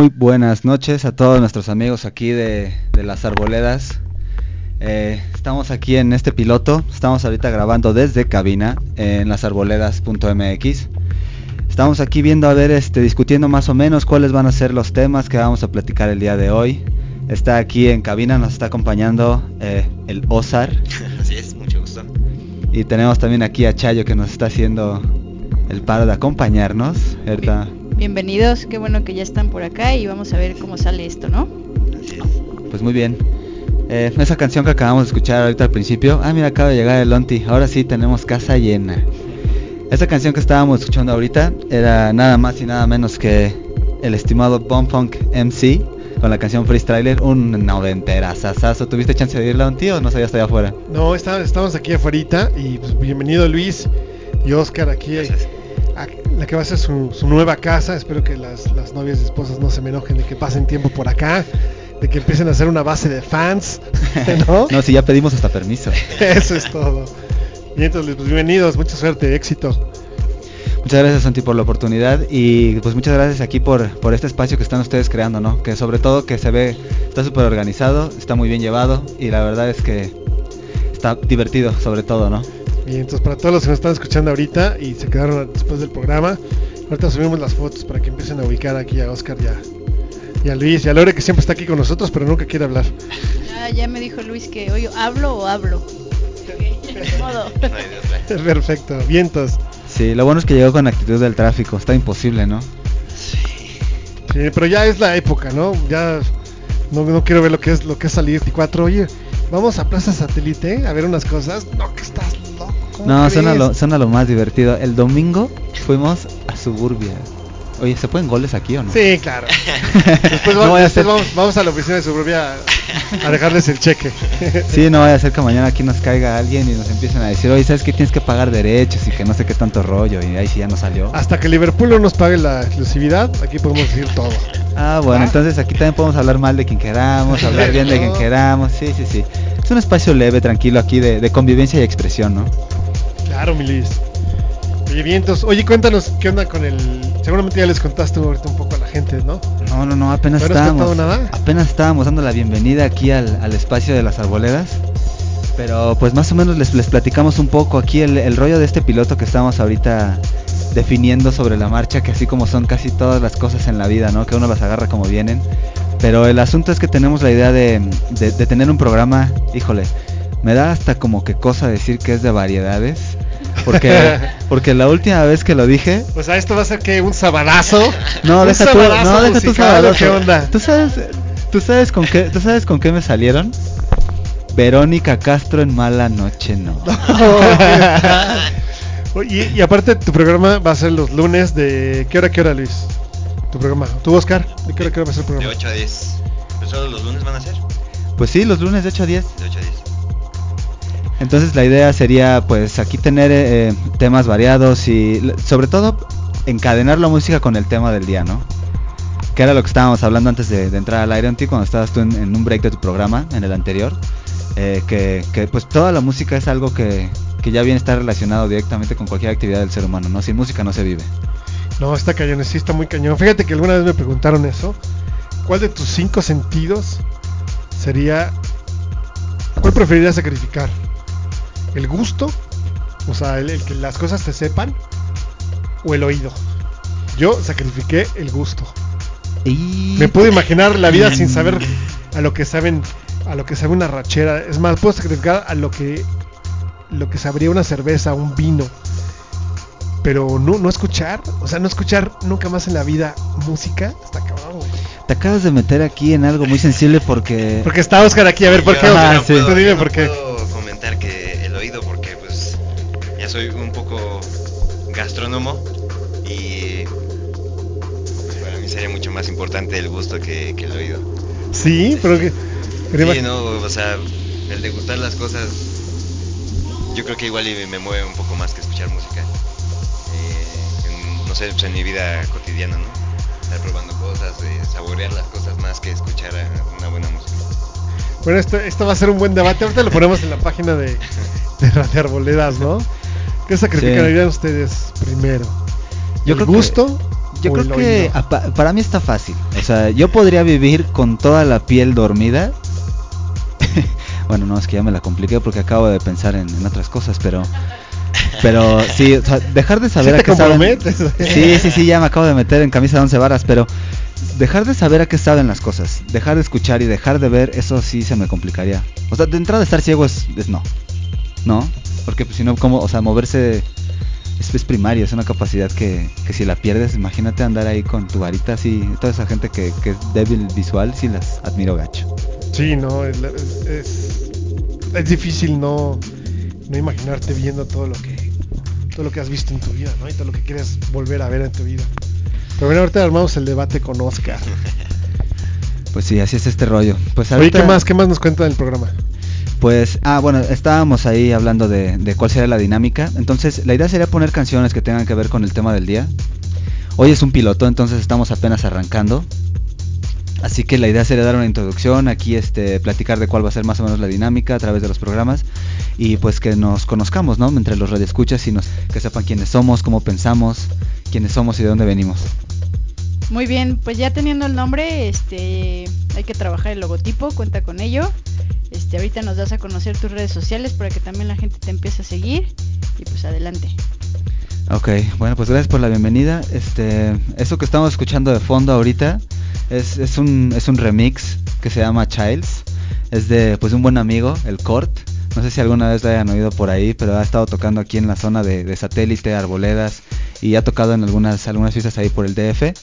Muy buenas noches a todos nuestros amigos aquí de, de las arboledas. Eh, estamos aquí en este piloto, estamos ahorita grabando desde cabina en lasarboledas.mx. Estamos aquí viendo a ver, este, discutiendo más o menos cuáles van a ser los temas que vamos a platicar el día de hoy. Está aquí en cabina, nos está acompañando eh, el Ozar. Así es, mucho gusto. Y tenemos también aquí a Chayo que nos está haciendo el paro de acompañarnos. Bienvenidos, qué bueno que ya están por acá y vamos a ver cómo sale esto, ¿no? Así es. Pues muy bien. Eh, esa canción que acabamos de escuchar ahorita al principio. Ah, mira, acaba de llegar el Lonti. Ahora sí tenemos casa llena. Esa canción que estábamos escuchando ahorita era nada más y nada menos que el estimado Bomb Funk MC con la canción Freestyler, un noventera sasazo. ¿Tuviste chance de irla, Lonti, o no sabías allá afuera? No, está- estamos aquí afuera y pues, bienvenido Luis y Oscar aquí Gracias. A la que va a ser su, su nueva casa. Espero que las, las novias y esposas no se me enojen de que pasen tiempo por acá, de que empiecen a hacer una base de fans, ¿no? no, si ya pedimos hasta permiso. Eso es todo. Y entonces, pues bienvenidos, mucha suerte, éxito. Muchas gracias Santi por la oportunidad y pues muchas gracias aquí por, por este espacio que están ustedes creando, ¿no? Que sobre todo que se ve, está súper organizado, está muy bien llevado y la verdad es que está divertido sobre todo, ¿no? Y entonces para todos los que nos están escuchando ahorita y se quedaron después del programa, ahorita subimos las fotos para que empiecen a ubicar aquí a Oscar y a, y a Luis y a Lore que siempre está aquí con nosotros pero nunca quiere hablar. Ah, ya me dijo Luis que, oye, ¿hablo o hablo? Perfecto, vientos. Sí, lo bueno es que llegó con actitud del tráfico, está imposible, ¿no? Sí, pero ya es la época, ¿no? Ya no, no quiero ver lo que es lo que es salir 24. Oye, vamos a Plaza Satélite a ver unas cosas. No, que estás loco. ¿cómo No, suena lo, suena lo más divertido. El domingo fuimos a Suburbia. Oye, ¿se pueden goles aquí o no? Sí, claro. Después, No vamos, vaya a después vamos, vamos a la oficina de Suburbia a, dejarles el cheque. Sí, no vaya a ser que mañana aquí nos caiga alguien y nos empiecen a decir, oye, ¿sabes que tienes que pagar derechos y que no sé qué tanto rollo? Y ahí sí ya no salió. Hasta que Liverpool no nos pague la exclusividad, aquí podemos decir todo. Ah, bueno, Ah. entonces aquí también podemos hablar mal de quien queramos, hablar bien de quien No. queramos. Sí, sí, sí. Es un espacio leve, tranquilo aquí de, de convivencia y expresión, ¿no? Claro, Milis. Oye, vientos. Oye, cuéntanos qué onda con el. Seguramente ya les contaste ahorita un poco a la gente, ¿no? No, no, no, apenas ¿No has estábamos. nada? Apenas estábamos dando la bienvenida aquí al, al espacio de las arboledas. Pero pues más o menos les, les platicamos un poco aquí el, el rollo de este piloto que estamos ahorita definiendo sobre la marcha, que así como son casi todas las cosas en la vida, ¿no? Que uno las agarra como vienen. Pero el asunto es que tenemos la idea de, de- de tener un programa, híjole, me da hasta como que cosa decir que es de variedades. Porque, porque la última vez que lo dije, O sea, esto va a ser que un sabadazo. no, un deja tú, sabadazo no, deja musical, ¿o sabadazo. ¿Qué onda? ¿Tú sabes, tú sabes con qué, tú sabes con qué me salieron? Verónica Castro en Mala Noche, no. Oye, y, aparte tu programa va a ser los lunes de ¿qué hora qué hora Luis? Tu programa. ¿Tú Oscar? ¿De qué hora qué hora va a ser el De programa? 8 a 10. ¿Pero solo los lunes van a ser? Pues sí, los lunes de 8 a 10. De 8 a 10. Entonces la idea sería pues aquí tener eh, temas variados y sobre todo encadenar la música con el tema del día, ¿no? Que era lo que estábamos hablando antes de, entrar al aire, Onti, cuando estabas tú en, en un break de tu programa, en el anterior. eh, que, que, pues toda la música es algo que, que ya bien está relacionado directamente con cualquier actividad del ser humano, ¿no? Sin música no se vive. No, está cañón, sí está muy cañón. Fíjate que alguna vez me preguntaron eso. ¿Cuál de tus cinco sentidos sería... ¿Cuál preferirías sacrificar? ¿El gusto? O sea, el, el que las cosas te sepan. ¿O el oído? Yo sacrifiqué el gusto. Y... Me puedo imaginar la vida sin saber a lo que saben, a lo que sabe una rachera. Es más, puedo sacrificar a lo que lo que sabría una cerveza, un vino. Pero no, no escuchar, o sea, no escuchar nunca más en la vida música, está cabrón, güey. Te acabas de meter aquí en algo muy sensible porque... Porque está Oscar aquí, a ver, ¿por qué? Oscar? sí. Tú dime no por qué. puedo comentar que soy un poco gastrónomo y pues, para mí sería mucho más importante el gusto que, que el oído. Sí, pero que... Sí, no, o sea, el degustar las cosas, yo creo que igual me mueve un poco más que escuchar música. Eh, en- no sé, pues, en mi vida cotidiana, ¿no? Estar probando cosas, eh, saborear las cosas más que escuchar una buena música. Bueno, esto, esto va a ser un buen debate. Ahorita lo ponemos en la página de, de Radio Arboledas, ¿no? ¿Qué sacrificarían ustedes primero? Yo ¿El creo que- gusto Yo o creo el que para mí está fácil. O sea, yo podría vivir con toda la piel dormida. bueno, no, es que ya me la compliqué porque acabo de pensar en, en otras cosas, pero... Pero sí, o sea, dejar de saber Sí a qué saben... Sí, sí, sí, ya me acabo de meter en camisa de once varas, pero dejar de saber a qué saben las cosas, dejar de escuchar y dejar de ver, eso sí se me complicaría. O sea, de entrada estar ciego es, es no, ¿no? Porque pues, si no, como, o sea, moverse es, es primario, es una capacidad que, que si la pierdes, imagínate andar ahí con tu varita así, toda esa gente que, que es débil visual, sí las admiro gacho. Sí, no, es, es, es difícil no, no imaginarte viendo todo lo que todo lo que has visto en tu vida, ¿no? Y todo lo que quieres volver a ver en tu vida. Pero bueno, ahorita armamos el debate con Oscar. Pues sí, así es este rollo. Pues Oye, ahorita, ¿qué más? ¿Qué más nos cuenta del programa? Pues, ah, bueno, estábamos ahí hablando de, de cuál sería la dinámica. Entonces, la idea sería poner canciones que tengan que ver con el tema del día. Hoy es un piloto, entonces estamos apenas arrancando. Así que la idea sería dar una introducción, aquí este, platicar de cuál va a ser más o menos la dinámica a través de los programas y pues que nos conozcamos, ¿no? Entre los radioescuchas y nos, que sepan quiénes somos, cómo pensamos, quiénes somos y de dónde venimos. Muy bien, pues ya teniendo el nombre, este, hay que trabajar el logotipo, cuenta con ello. Este, ahorita nos das a conocer tus redes sociales para que también la gente te empiece a seguir y pues adelante. Ok, bueno, pues gracias por la bienvenida. Este, eso que estamos escuchando de fondo ahorita es, es un es un remix que se llama Childs. Es de pues un buen amigo, el Cort. No sé si alguna vez lo hayan oído por ahí, pero ha estado tocando aquí en la zona de, de satélite, arboledas y ha tocado en algunas algunas fiestas ahí por el DF.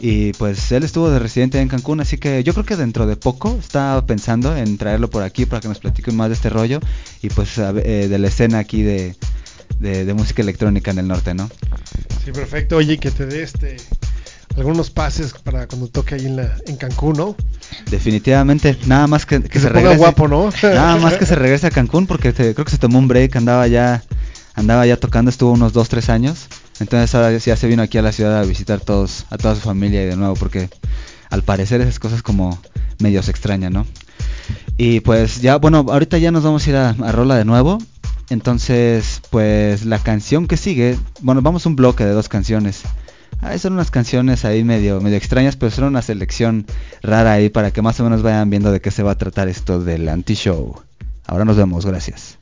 Y pues él estuvo de residente en Cancún, así que yo creo que dentro de poco estaba pensando en traerlo por aquí para que nos platique más de este rollo y pues eh, de la escena aquí de, de, de música electrónica en el norte, ¿no? Sí, perfecto. Oye, que te dé este algunos pases para cuando toque ahí en, la, en Cancún, ¿no? Definitivamente, nada más que, que, Que se, regrese. guapo, ¿no? Nada más que se regrese a Cancún porque te- creo que se tomó un break, andaba ya andaba ya tocando, estuvo unos 2 3 años. Entonces ahora ya se vino aquí a la ciudad a visitar todos a toda su familia y de nuevo porque al parecer esas cosas como medio se extrañan, ¿no? Y pues ya, bueno, ahorita ya nos vamos a ir a, a Rola de nuevo. Entonces, pues la canción que sigue, bueno, vamos a un bloque de dos canciones. Ah, son unas canciones ahí medio, medio extrañas, pero son una selección rara ahí para que más o menos vayan viendo de qué se va a tratar esto del anti-show. Ahora nos vemos, gracias.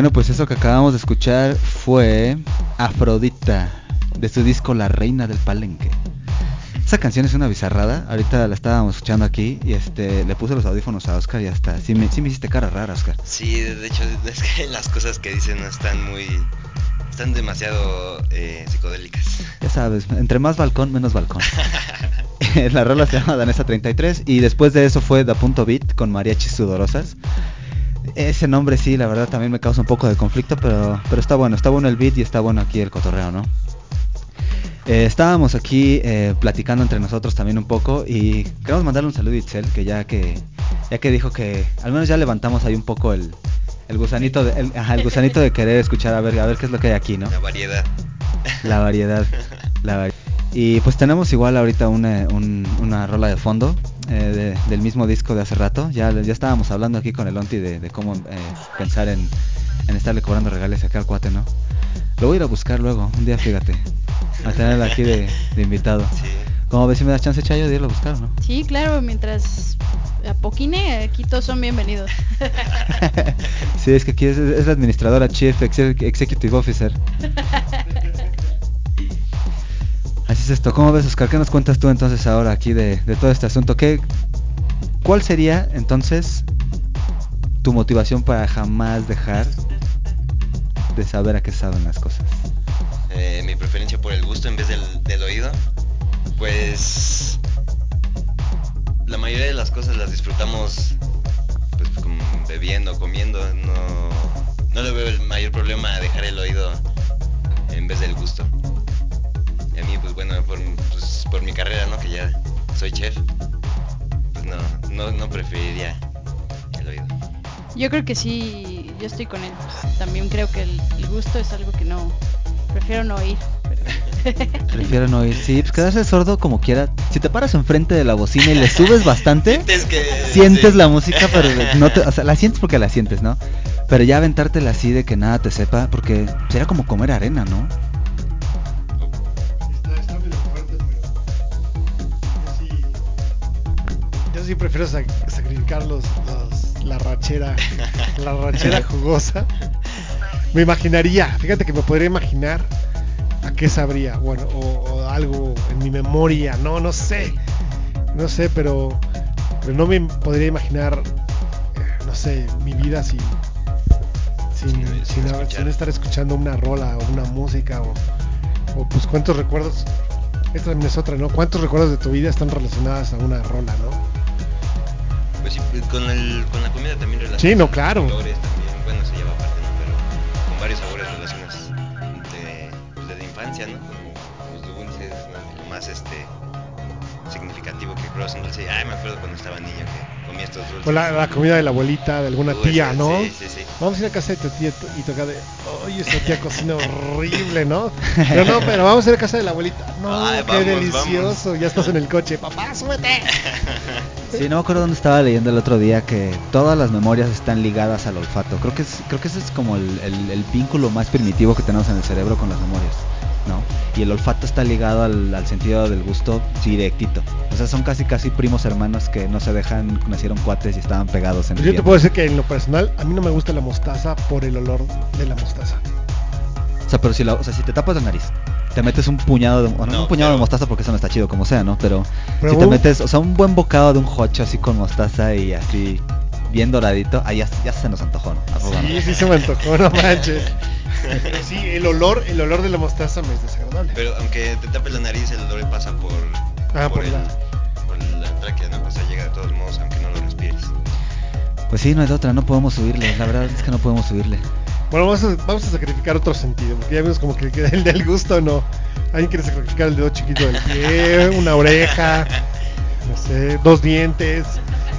Bueno, pues eso que acabamos de escuchar fue Afrodita, de su disco La Reina del Palenque. Esa canción es una bizarrada, ahorita la estábamos escuchando aquí y este le puse los audífonos a Oscar y hasta sí me, sí me hiciste cara rara, Oscar. Sí, de hecho, es que las cosas que dicen no están muy. están demasiado eh, psicodélicas. Ya sabes, entre más balcón, menos balcón. la rola se llama Danesa 33 y después de eso fue Da Punto Beat con Mariachis Sudorosas. Ese nombre sí, la verdad también me causa un poco de conflicto, pero, pero está bueno, está bueno el beat y está bueno aquí el cotorreo, ¿no? Eh, estábamos aquí eh, platicando entre nosotros también un poco y queremos mandarle un saludo a Itzel, que ya que ya que dijo que al menos ya levantamos ahí un poco el, el gusanito de, el, ajá, el gusanito de querer escuchar a ver a ver qué es lo que hay aquí, ¿no? La variedad. La variedad. La vari- y pues tenemos igual ahorita una, un- una rola de fondo eh, de- del mismo disco de hace rato. Ya, ya estábamos hablando aquí con el Onti de, de cómo eh, pensar en, en estarle cobrando regales acá al cuate, ¿no? Lo voy a ir a buscar luego, un día fíjate. A tenerlo aquí de, de invitado. Sí. Como ves si me das chance, Chayo, de irlo a buscar, ¿no? Sí, claro, mientras apoquine, aquí todos son bienvenidos. sí, es que aquí es, es la administradora, Chief Exe- Executive Officer. Esto. ¿Cómo ves, Oscar? ¿Qué nos cuentas tú entonces ahora aquí de, de todo este asunto? ¿Qué, ¿Cuál sería entonces tu motivación para jamás dejar de saber a qué saben las cosas? Eh, mi preferencia por el gusto en vez del, del oído, pues la mayoría de las cosas las disfrutamos pues como bebiendo, comiendo, no, no le veo el mayor problema a dejar el oído en vez del gusto. Y a mí pues bueno, por, pues, por mi carrera, ¿no? Que ya soy chef, pues no, no, no preferiría el oído. Yo creo que sí, yo estoy con él. También creo que el, el gusto es algo que no, prefiero no oír. Prefiero no oír. Sí, pues quedarse sordo como quiera. Si te paras enfrente de la bocina y le subes bastante, Sientes que... sientes sí. la música, pero no te, o sea, la sientes porque la sientes, ¿no? Pero ya aventártela así de que nada te sepa, porque sería como comer arena, ¿no? Sí prefiero sac- sacrificar los, los- la rachera, la rachera jugosa. Me imaginaría, fíjate que me podría imaginar a qué sabría, bueno, o, o algo en mi memoria, no, no sé, no sé, pero, pero no me podría imaginar, eh, no sé, mi vida sin, sin, Sin- sin sin haber- escuchar. sin estar escuchando una rola o una música o, o pues cuántos recuerdos esta también es otra, ¿no? ¿Cuántos recuerdos de tu vida están relacionados a una rola, no? Pues sí, pues, con, el, con la comida también relacionas. Sí, no, claro. Colores también, bueno, se lleva aparte, ¿no? Pero con varios sabores relacionas de, pues, de la infancia, ¿no? Como los dulces, ¿no? Lo más este significativo que pruebas un dulce. Ay, me acuerdo cuando estaba niño que comía estos dulces. O la, la comida de la abuelita, de alguna Uy, tía, ¿no? sí, sí, sí. Vamos a ir a casa de tu tía y toca de, oye, esa tía cocina horrible, ¿no? Pero no, pero vamos a ir a casa de la abuelita. No, Ay, qué vamos, delicioso. vamos. Ya estás en el coche, papá, súbete. Sí, no me acuerdo dónde estaba leyendo el otro día que todas las memorias están ligadas al olfato. Creo que es, creo que ese es como el, el- el vínculo más primitivo que tenemos en el cerebro con las memorias, ¿no? Y el olfato está ligado al, al sentido del gusto directito. O sea, son casi casi primos hermanos que no se dejan, nacieron cuates y estaban pegados en Pues el yo te tiempo. puedo decir que en lo personal, a mí no me gusta la mostaza por el olor de la mostaza. O sea, pero si, la- o sea, si te tapas la nariz, te metes un puñado de, o no, No, un puñado de mostaza porque eso no está chido como sea, ¿no? Pero, Pero si te metes, o sea, un buen bocado de un hocho así con mostaza y así bien doradito, ahí ya, ya se nos antojó, ¿no? Sí, sí se me antojó, no manches. Pero sí, el olor, el olor de la mostaza me es desagradable. Pero aunque te tapes la nariz, el olor pasa por, Ah, por el, la- por la tráquea, ¿no? O sea, llega de todos modos, aunque no lo respires. Pues sí, no hay de otra, no podemos subirle, la verdad es que no podemos subirle. Bueno, vamos a, vamos a sacrificar otro sentido, porque ya vimos como que el del gusto no. Alguien quiere sacrificar el dedo chiquito del pie, una oreja, no sé, dos dientes,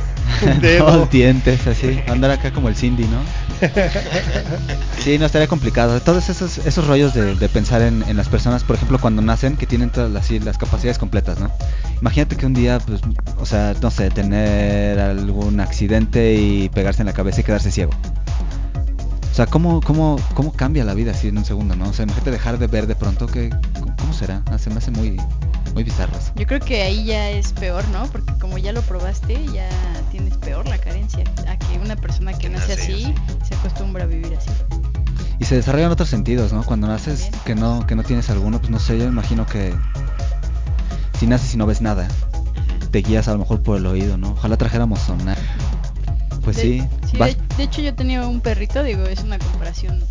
un dedo. Dos dientes, así, andar acá como el Cindy, ¿no? Sí, no estaría complicado. Todos esos, esos rollos de, de pensar en, en las personas, por ejemplo, cuando nacen, que tienen todas las, las capacidades completas, ¿no? Imagínate que un día, pues, o sea, no sé, tener algún accidente y pegarse en la cabeza y quedarse ciego. O sea, ¿cómo, cómo, cómo cambia la vida así en un segundo, no? O sea, imagínate dejar de ver de pronto, que, ¿cómo, será? Ah, se me hace muy, muy bizarro eso. Yo creo que ahí ya es peor, ¿no? Porque como ya lo probaste, ya tienes peor la carencia. A que una persona que nace nace así así. se acostumbra a vivir así. Y se desarrollan otros sentidos, ¿no? Cuando naces También. que no, que no tienes alguno, pues no sé, yo imagino que si naces y no ves nada, te guías a lo mejor por el oído, ¿no? Ojalá trajéramos sonar. Pues De- sí, de, de hecho yo tenía un perrito, digo, es una comparación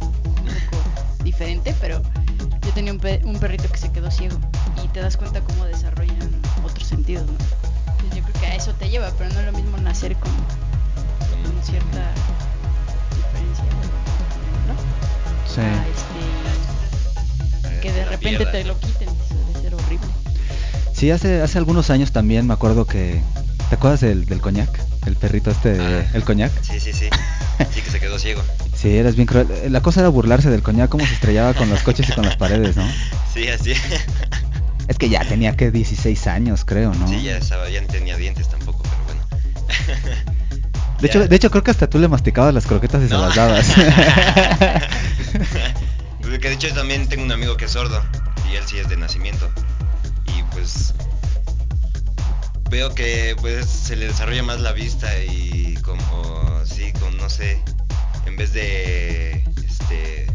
un poco diferente, pero yo tenía un, pe- un perrito que se quedó ciego y te das cuenta cómo desarrollan otros sentidos, ¿no? Entonces yo creo que a eso te lleva, pero no es lo mismo nacer con, con cierta diferencia, ¿no? sí. A, este, que de repente te lo quiten, eso debe ser horrible. Sí, hace, hace algunos años también me acuerdo que... ¿Te acuerdas del, del coñac? El perrito este, Ah. el coñac. Sí, sí, sí. Sí que se quedó ciego. Sí, eras bien cruel. La cosa era burlarse del coñac, cómo se estrellaba con los coches y con las paredes, ¿no? Sí, así. Es que ya tenía que 16 años, creo, ¿no? Sí, ya estaba, ya no tenía dientes tampoco, pero bueno. De hecho, de hecho creo que hasta tú le masticabas las croquetas y se No. las dabas. Porque de hecho yo también tengo un amigo que es sordo y él sí es de nacimiento. Veo que pues se le desarrolla más la vista y como sí, como no sé, en vez de este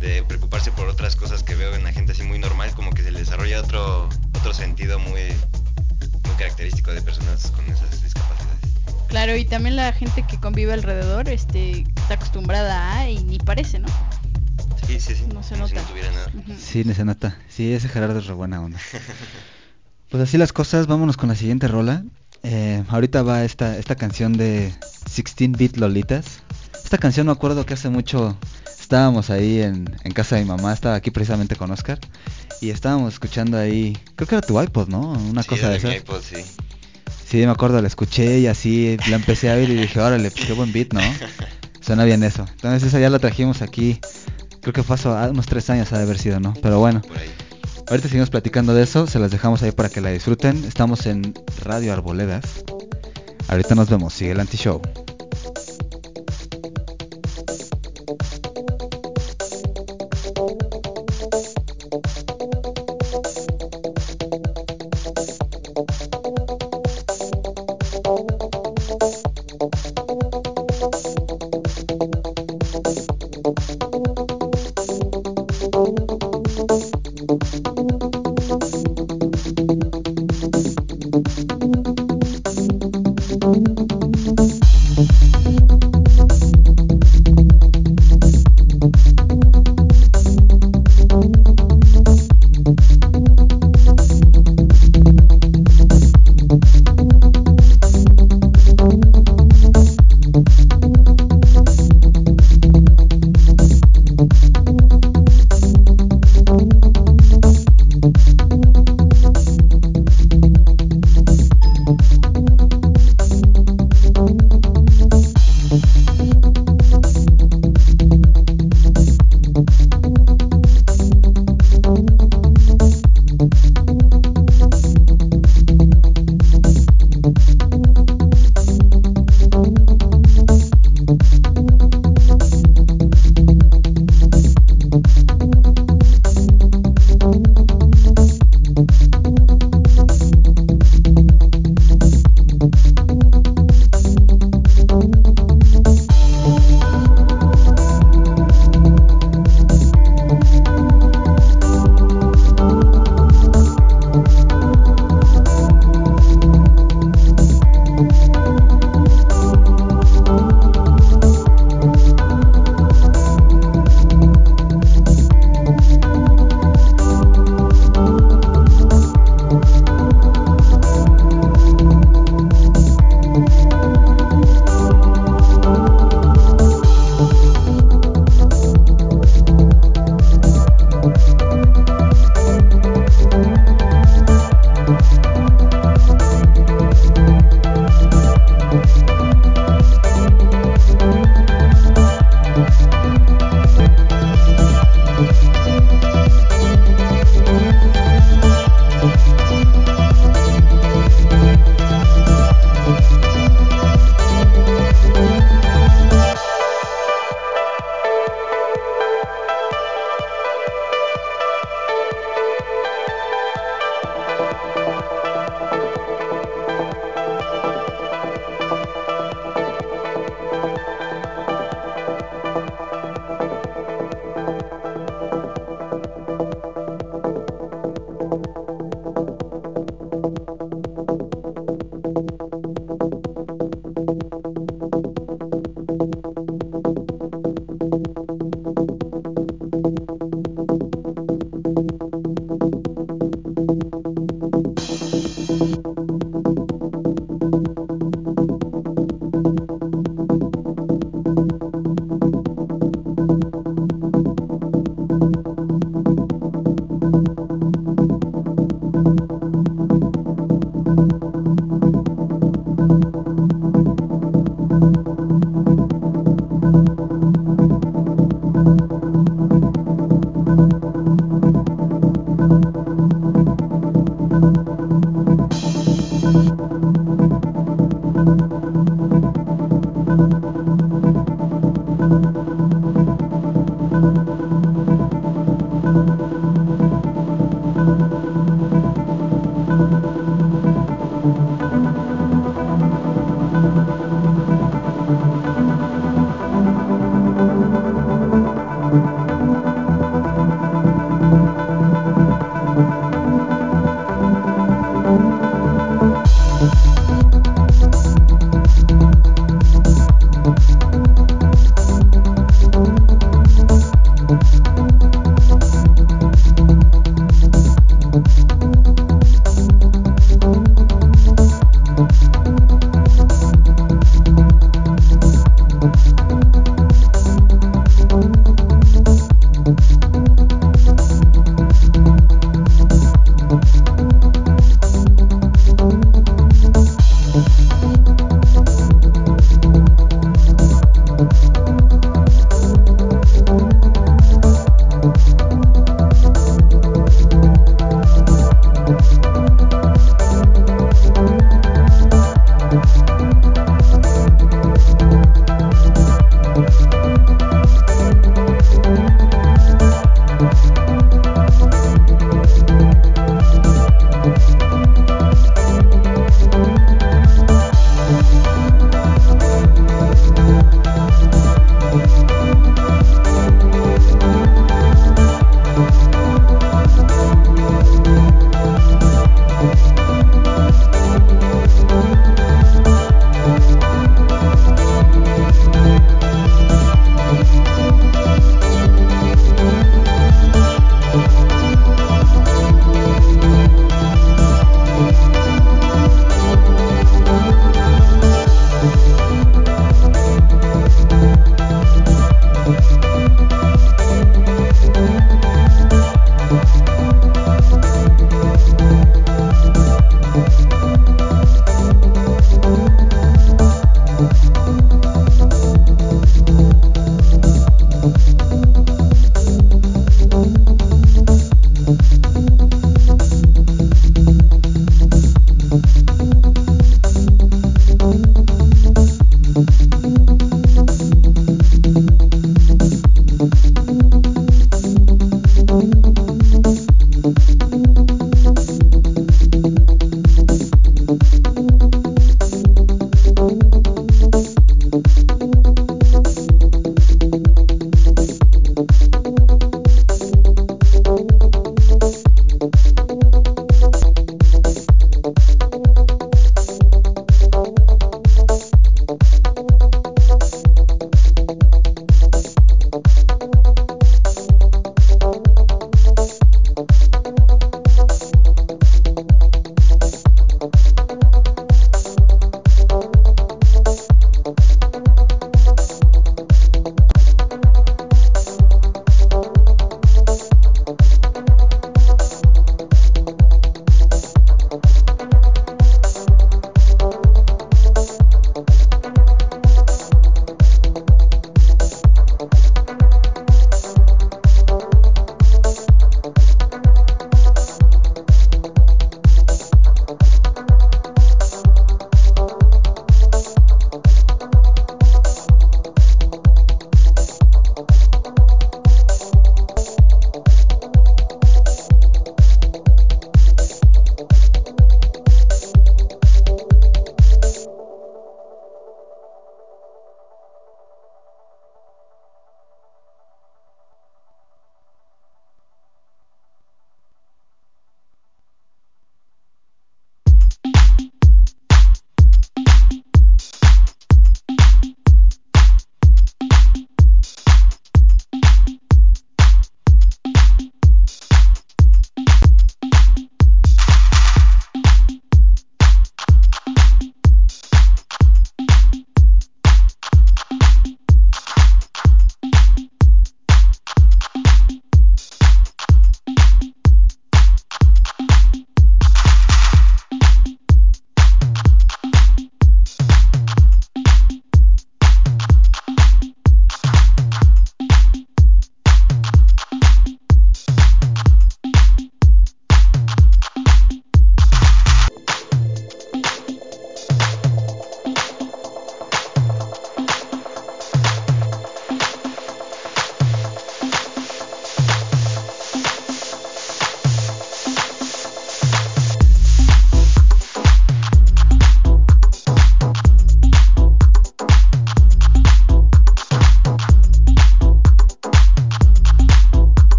de preocuparse por otras cosas que veo en la gente así muy normal, como que se le desarrolla otro otro sentido muy muy característico de personas con esas discapacidades. Claro, y también la gente que convive alrededor este, está acostumbrada a y ni parece, ¿no? Sí, sí, sí. No se nota. no tuviera nada. Ujú. sí, ni se nota. Sí, ese Gerardo es re buena onda. Pues así las cosas, vámonos con la siguiente rola. Eh, ahorita va esta, esta canción de 16-Bit Lolitas. Esta canción me acuerdo que hace mucho estábamos ahí en, en casa de mi mamá, estaba aquí precisamente con Oscar. Y estábamos escuchando ahí, creo que era tu iPod, ¿no? Una Sí, cosa de esas. iPod, sí. Sí, me acuerdo, la escuché y así la empecé a ver y dije, órale, pues qué buen beat, ¿no? Suena bien eso. Entonces esa ya la trajimos aquí, creo que fue hace ah, unos tres años ha de haber sido, ¿no? Pero bueno, Por ahí. Ahorita seguimos platicando de eso, se las dejamos ahí para que la disfruten. Estamos en Radio Arboledas. Ahorita nos vemos, sigue el anti-show.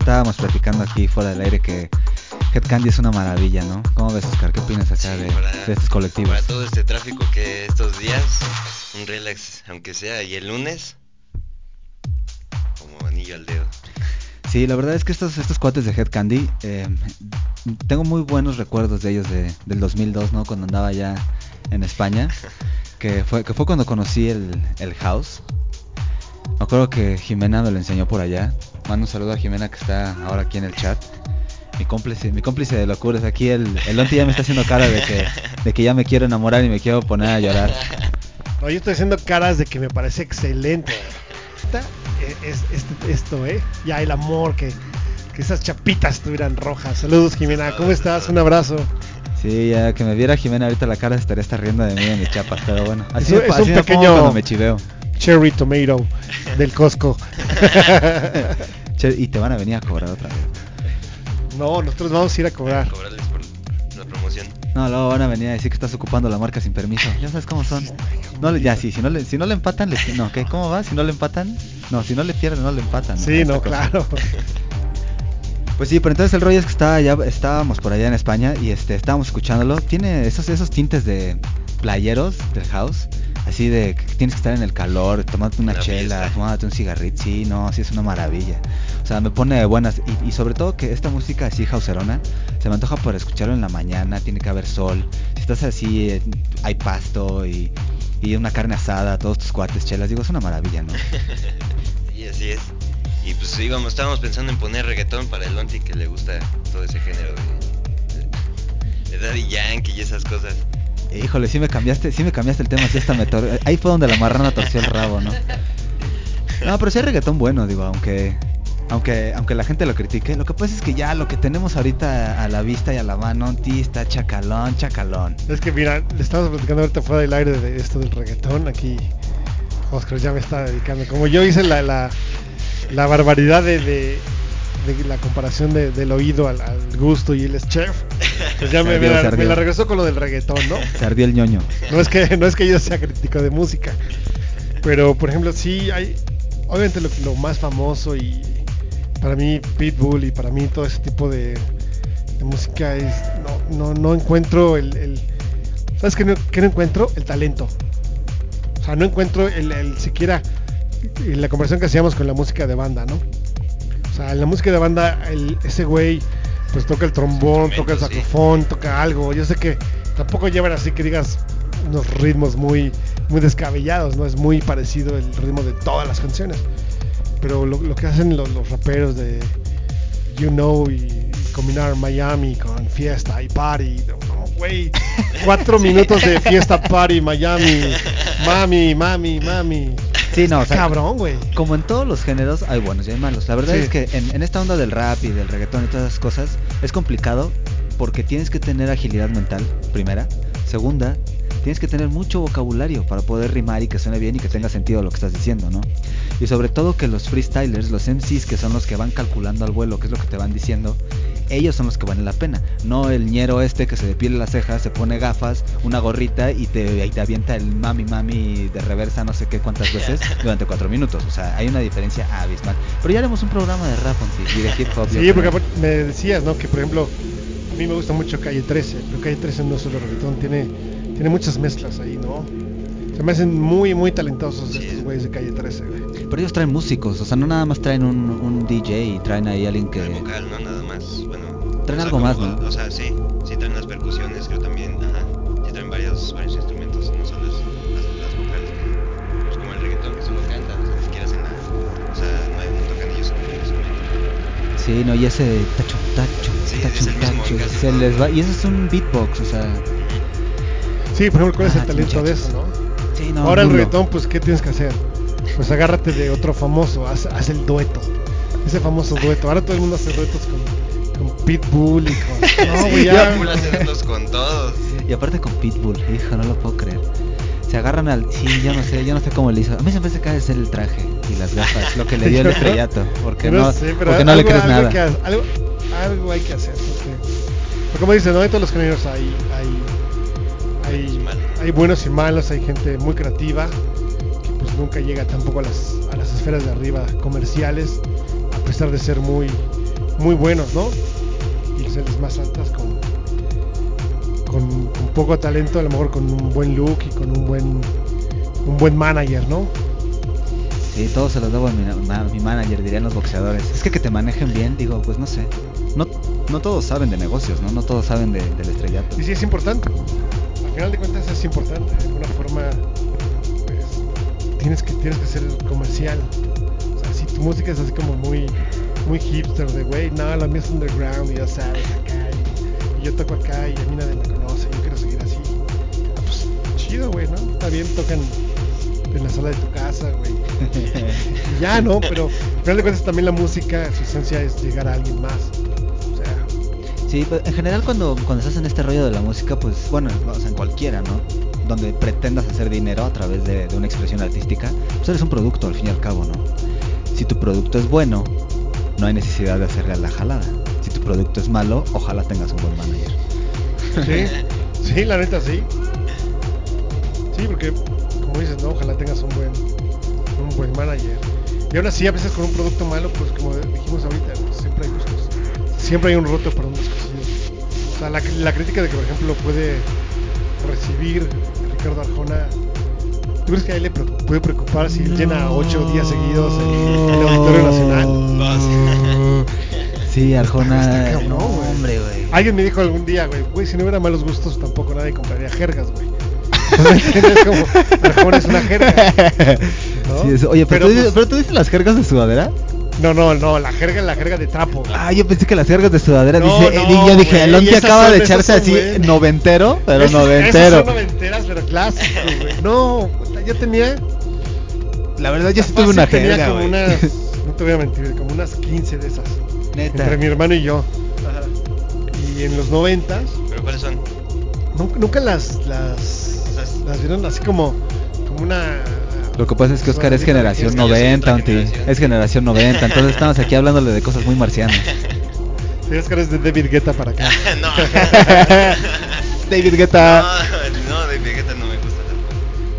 Estábamos platicando aquí fuera del aire que Head Candy es una maravilla, ¿no? ¿Cómo ves, Oscar? ¿Qué opinas acá Sí, de, para- de estos colectivos? Para todo este tráfico que estos días, un relax, aunque sea, y el lunes, como anillo al dedo. Sí, la verdad es que estos, estos cuates de Head Candy, eh, tengo muy buenos recuerdos de ellos de, del 2002, ¿no? Cuando andaba ya en España, que fue, que fue cuando conocí el, el house. Me acuerdo que Jimena me lo enseñó por allá. Mando un saludo a Jimena que está ahora aquí en el chat. Mi cómplice, mi cómplice de locuras. Aquí el, el Lonti ya me está haciendo cara de que, de que ya me quiero enamorar y me quiero poner a llorar. No, yo estoy haciendo caras de que me parece excelente. Esta- eh, es, este- esto, ¿eh? Ya el amor, que, que esas chapitas estuvieran rojas. Saludos, Jimena. ¿Cómo estás? Un abrazo. Sí, ya que me viera Jimena ahorita la cara estaría estar riendo de mí de mis chapas, pero bueno. Así, Es un- me, es así un me pongo pequeño- cuando me chiveo. Cherry Tomato del Costco. Y te van a venir a cobrar otra vez. no, nosotros vamos a ir a cobrar. Cobrarles por la promoción. No, luego van a venir a decir que estás ocupando la marca sin permiso. Ya sabes cómo son. No, le- ya, sí, si no le, si no le empatan, le, no, ¿qué? ¿Cómo va? Si no le empatan, no, si no le pierden, no le empatan. Sí, Esta no, claro. Pues sí, pero entonces el rollo es que estaba ya, estábamos por allá en España y este, estábamos escuchándolo. Tiene esos, esos tintes de playeros del house, así de que tienes que estar en el calor, tomarte una Una chela, fumándote un cigarrito. Sí, no, sí es una maravilla. O sea, me pone de buenas. Y, y sobre todo que esta música así houserona, se me antoja por escucharlo en la mañana, tiene que haber sol. Si estás así, eh, hay pasto y, y una carne asada, todos tus cuates, chelas, digo, es una maravilla, ¿no? Sí, así es. Y pues íbamos, estábamos pensando en poner reggaetón para el Lonti que le gusta todo ese género de, de Daddy Yankee y esas cosas. Híjole, sí me cambiaste, sí me cambiaste el tema, sí hasta me Ahí fue donde la marrana torció el rabo, ¿no? No, pero sí hay reggaetón bueno, digo, aunque aunque aunque la gente lo critique. Lo que pasa es que ya lo que tenemos ahorita a la vista y a la mano, ti está chacalón, chacalón. Es que mira, le estamos platicando ahorita fuera del aire de esto del reggaetón. Aquí Oscar ya me está dedicando. Como yo hice la, la, barbaridad de, de la comparación de- del oído al, al gusto y él es chef, pues ya me, ardió, me la, me regresó con lo del reggaetón, ¿no? Se ardió el ñoño. No es que no es que yo sea crítico de música, pero por ejemplo sí hay, obviamente lo, lo más famoso y para mí Pitbull y para mí todo ese tipo de, de música es no no no encuentro el, el- sabes qué no, qué no encuentro el talento, o sea no encuentro el, el siquiera la conversación que hacíamos con la música de banda, ¿no? O sea en la música de banda el, ese güey pues toca el trombón, toca el sí. saxofón, toca algo. Yo sé que tampoco llevan así que digas unos ritmos muy muy descabellados, no es muy parecido el ritmo de todas las canciones. Pero lo, lo que hacen los, los raperos de You Know y, y combinar Miami con fiesta y party, no, no, güey, cuatro minutos de fiesta, party, Miami, mami, mami, mami. Sí, no, o sea, cabrón, güey. Como en todos los géneros hay buenos y hay malos. La verdad Sí. es que en, en esta onda del rap y del reggaetón y todas esas cosas es complicado porque tienes que tener agilidad mental, primera. Segunda, tienes que tener mucho vocabulario para poder rimar y que suene bien y que tenga sentido lo que estás diciendo, ¿no? Y sobre todo que los freestylers, los MCs que son los que van calculando al vuelo qué es lo que te van diciendo, ellos son los que valen la pena. No el ñero este que se depiele las cejas, se pone gafas, una gorrita y te, y te avienta el mami mami de reversa no sé qué cuántas veces durante cuatro minutos. O sea, hay una diferencia abismal. Pero ya haremos un programa de rap y de hip hop. Sí, porque me decías, ¿no? Que por ejemplo, a mí me gusta mucho Calle 13, pero Calle 13 no es solo reggaetón, tiene, tiene muchas mezclas ahí, ¿no? Se me hacen muy, muy talentosos Sí. estos güeyes de Calle 13, güey. Pero ellos traen músicos, o sea, no nada más traen un, un DJ y traen ahí alguien que... El vocal, ¿no? Nada más. Traen o sea, algo como- más, ¿no? O sea, sí. Sí traen las percusiones, creo también. Ajá. Sí traen varios, varios instrumentos, no solo las, las, las vocales. Que, pues como el reggaetón que solo cantan, o sea, ni siquiera hacen nada. O sea, no, hay, no tocan ellos un instrumento. Sí, no, y ese tacho, tacho, Sí, tacho, es el mismo tacho, casi se les va... Y eso es un beatbox, o sea... Sí, por ejemplo, ¿cuál es Ah, el talento de eso, no? Sí, no, Ahora el nulo. reggaetón, pues, ¿qué tienes que hacer? Pues agárrate de otro famoso, haz, haz el dueto. Ese famoso dueto. Ahora todo el mundo hace duetos con, con Pitbull y con... No, güey, ya... Con todos. Y aparte con Pitbull, hijo, no lo puedo creer. Se agarran al... Sí, yo no sé, yo no sé cómo le hizo. A mí se me hace que ha de ser el traje y las gafas, lo que le dio el estrellato. Porque no, sé, pero porque no le algo- crees algo nada. que ha- algo, algo hay que hacer. Porque, porque como dicen, ¿no? En todos los géneros hay, hay, hay, hay buenos y malos, hay gente muy creativa que pues nunca llega tampoco a las, a las esferas de arriba comerciales, a pesar de ser muy, muy buenos, ¿no? Y las más altas con, con, con poco talento, a lo mejor con un buen look y con un buen, un buen manager, ¿no? Sí, todo se lo debo a mi, a mi manager, dirían los boxeadores. Es que que te manejen bien, digo, pues no sé. No, no todos saben de negocios, ¿no? No todos saben de, del estrellato. Y sí es importante. Al final de cuentas es importante. De alguna forma, pues, tienes que, tienes que ser comercial. O sea, si tu música es así como muy, muy hipster, de güey, no, la mía es underground y ya sabes, acá. Y, y yo toco acá y a mí nadie me conoce. Yo quiero seguir así. Ah, pues chido, güey, ¿no? Está bien, tocan en la sala de tu casa, güey. Y ya, ¿no? Pero al final de cuentas también la música, su esencia es llegar a alguien más. O sea, Sí, pues, en general cuando, cuando estás en este rollo de la música, pues bueno, o sea, en cualquiera, ¿no? Donde pretendas hacer dinero a través de, de una expresión artística, pues eres un producto al fin y al cabo, ¿no? Si tu producto es bueno, no hay necesidad de hacerle a la jalada. Si tu producto es malo, ojalá tengas un buen manager. Sí, sí, la neta sí. Sí, porque como dices, no, ojalá tengas un buen un buen manager. Y aún así, a veces con un producto malo, pues como dijimos ahorita, ¿no? siempre hay gustos. Siempre hay un roto para unas cosillas. O sea, la, la crítica de que, por ejemplo, puede recibir Ricardo Arjona. ¿Tú crees que a él le pre- puede preocupar si él llena ocho días seguidos el, el Auditorio Nacional? Sí, Arjona. Está cabrón, no, güey. hombre, güey. Alguien me dijo algún día, güey, güey, si no hubiera malos gustos, tampoco nadie compraría jergas, güey. Arjona es una jerga. ¿no? Sí, oye, pero, Pero, tú, dices- pues- pero tú dices las jergas de sudadera. No, no, no, la jerga es la jerga de trapo. güey. Ah, yo pensé que las jergas de sudadera. No, dice, no, y yo dije, güey, el Onti esas acaba son- de echarse son así noventero, pero Esas- noventero. Esas son noventeras, pero clásicos, güey. No, puta, yo tenía. La verdad, yo sí tuve una tenía como unas. No te voy a mentir, como unas 15 de esas. Neta. Entre mi hermano y yo. Y en los noventas, ¿Pero cuáles son? nunca, nunca las, las, O sea, es- las vieron así como, como una. Lo que pasa es que Oscar es generación fiesta. yo soy 90, otra Onti. generación. Es generación 90, entonces estamos aquí hablándole de cosas muy marcianas. Sí, Oscar es de David Guetta para acá. no. David Guetta. No, no, de Vegeta no.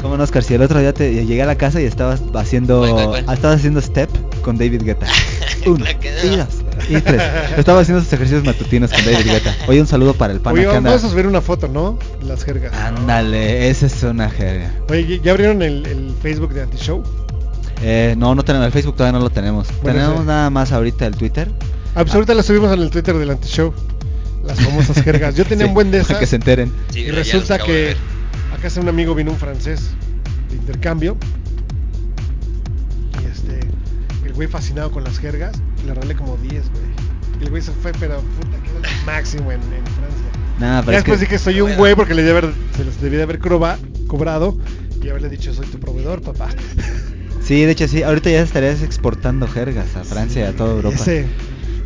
¿Cómo no, Oscar? Si el otro día te llegué a la casa y estabas haciendo ¿Cuál, cuál, cuál? ah, estabas haciendo step con David Guetta. Uno, y dos, y tres. Estaba haciendo sus ejercicios matutinos con David Guetta. Oye, un saludo para el pana Oye, que anda. vamos a subir una foto, ¿no? Las jergas. Ándale, esa es una jerga. Oye, ¿ya abrieron el, el Facebook de Antishow? Eh, no, no tenemos el Facebook, todavía no lo tenemos. Bueno, tenemos sí. nada más ahorita el Twitter. Ah, pues ahorita las subimos en el Twitter del Antishow. Las famosas jergas. Yo tenía Sí, un buen de para esas. que se enteren. Sí, y resulta que acá hace un amigo vino un francés de intercambio. Y este, el güey fascinado con las jergas, le regalé como 10, güey. Y el güey se fue, pero puta, que era lo máximo en, en Francia. Ya pero es después que- dije, soy un güey porque le debía haber, se les debía de haber croba- cobrado y haberle dicho, soy tu proveedor, papá. Sí, de hecho sí, ahorita ya estarías exportando jergas a Francia y a toda Europa. Ese,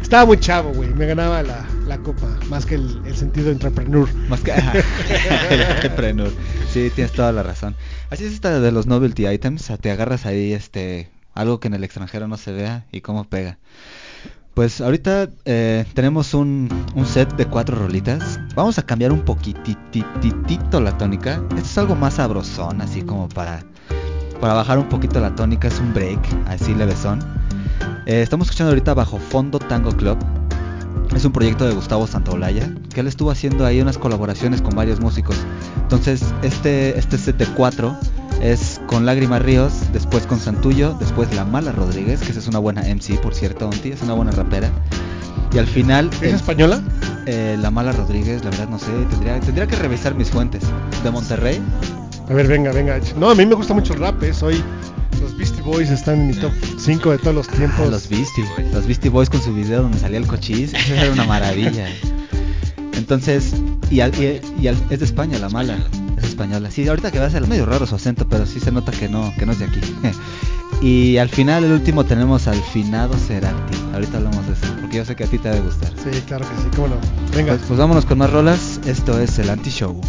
estaba muy chavo, güey. Me ganaba la, la copa, más que el, sentido entrepreneur. Más que el entrepreneur. Sí, tienes toda la razón. Así es esta de los novelty items, te agarras ahí este algo que en el extranjero no se vea y cómo pega. Pues ahorita eh, tenemos un, un set de cuatro rolitas. Vamos a cambiar un poquitititito la tónica. Esto es algo más sabrosón, así como para, para bajar un poquito la tónica. Es un break, así levesón. Eh, estamos escuchando ahorita Bajo Fondo Tango Club. Es un proyecto de Gustavo Santaolalla, que él estuvo haciendo ahí unas colaboraciones con varios músicos. Entonces, este, este set de cuatro es con Lágrima Ríos, después con Santullo, después La Mala Rodríguez, que esa es una buena MC, por cierto, Onti, es una buena rapera. Y al final, ¿Es el- española? eh, La Mala Rodríguez, la verdad no sé, tendría, tendría que revisar mis fuentes. De Monterrey, A ver, venga, venga. No, a mí me gusta mucho el rap, ¿eh? Soy... Los Beastie Boys están en mi top 5 de todos los tiempos. Ah, los Beastie, los Beastie Boys con su video donde salía el cochís, eso era una maravilla. Entonces, y, al- y- y al- es de España la mala, es española. Sí, ahorita que va a ser medio raro su acento, pero sí se nota que no, que no es de aquí. y al final, el último tenemos al finado Cerati. Ahorita hablamos de eso, porque yo sé que a ti te debe gustar. Sí, claro que sí, cómo no. Venga. Pues, pues vámonos con más rolas. Esto es el Anti-Show.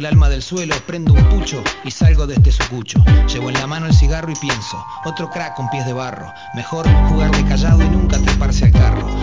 El alma del suelo, prendo un pucho y salgo de este sucucho. Llevo en la mano el cigarro y pienso, otro crack con pies de barro. Mejor jugar de callado y nunca treparse al carro.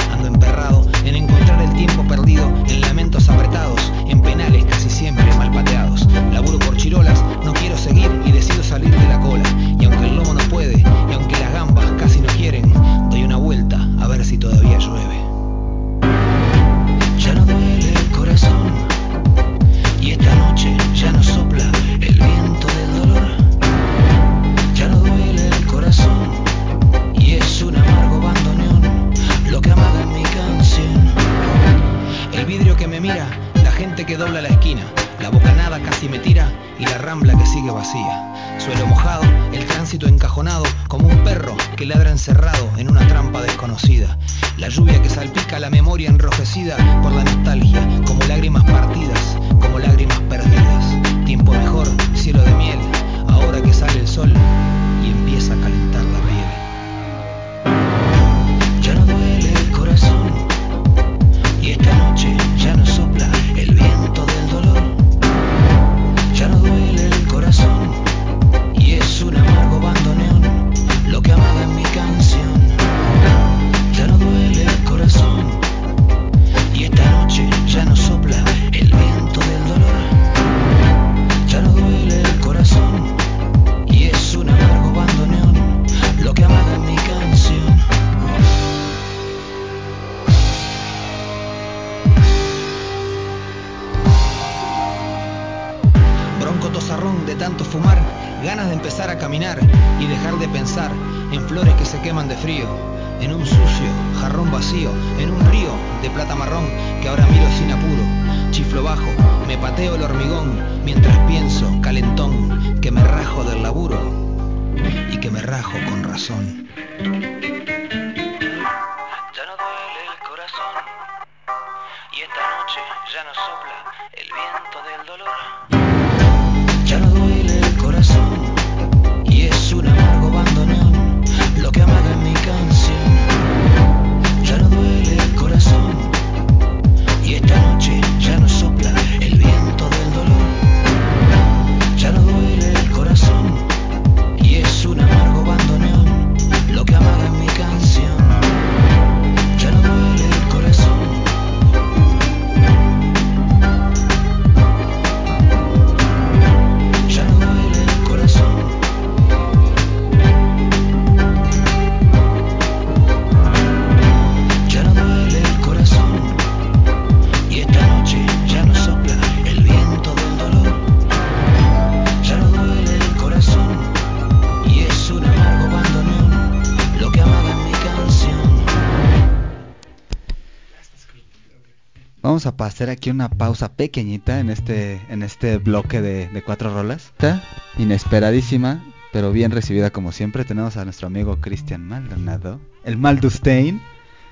Pasar aquí una pausa pequeñita en este, en este bloque de, cuatro rolas. Está Inesperadísima, pero bien recibida como siempre. Tenemos a nuestro amigo Cristian Maldonado, el Maldustein.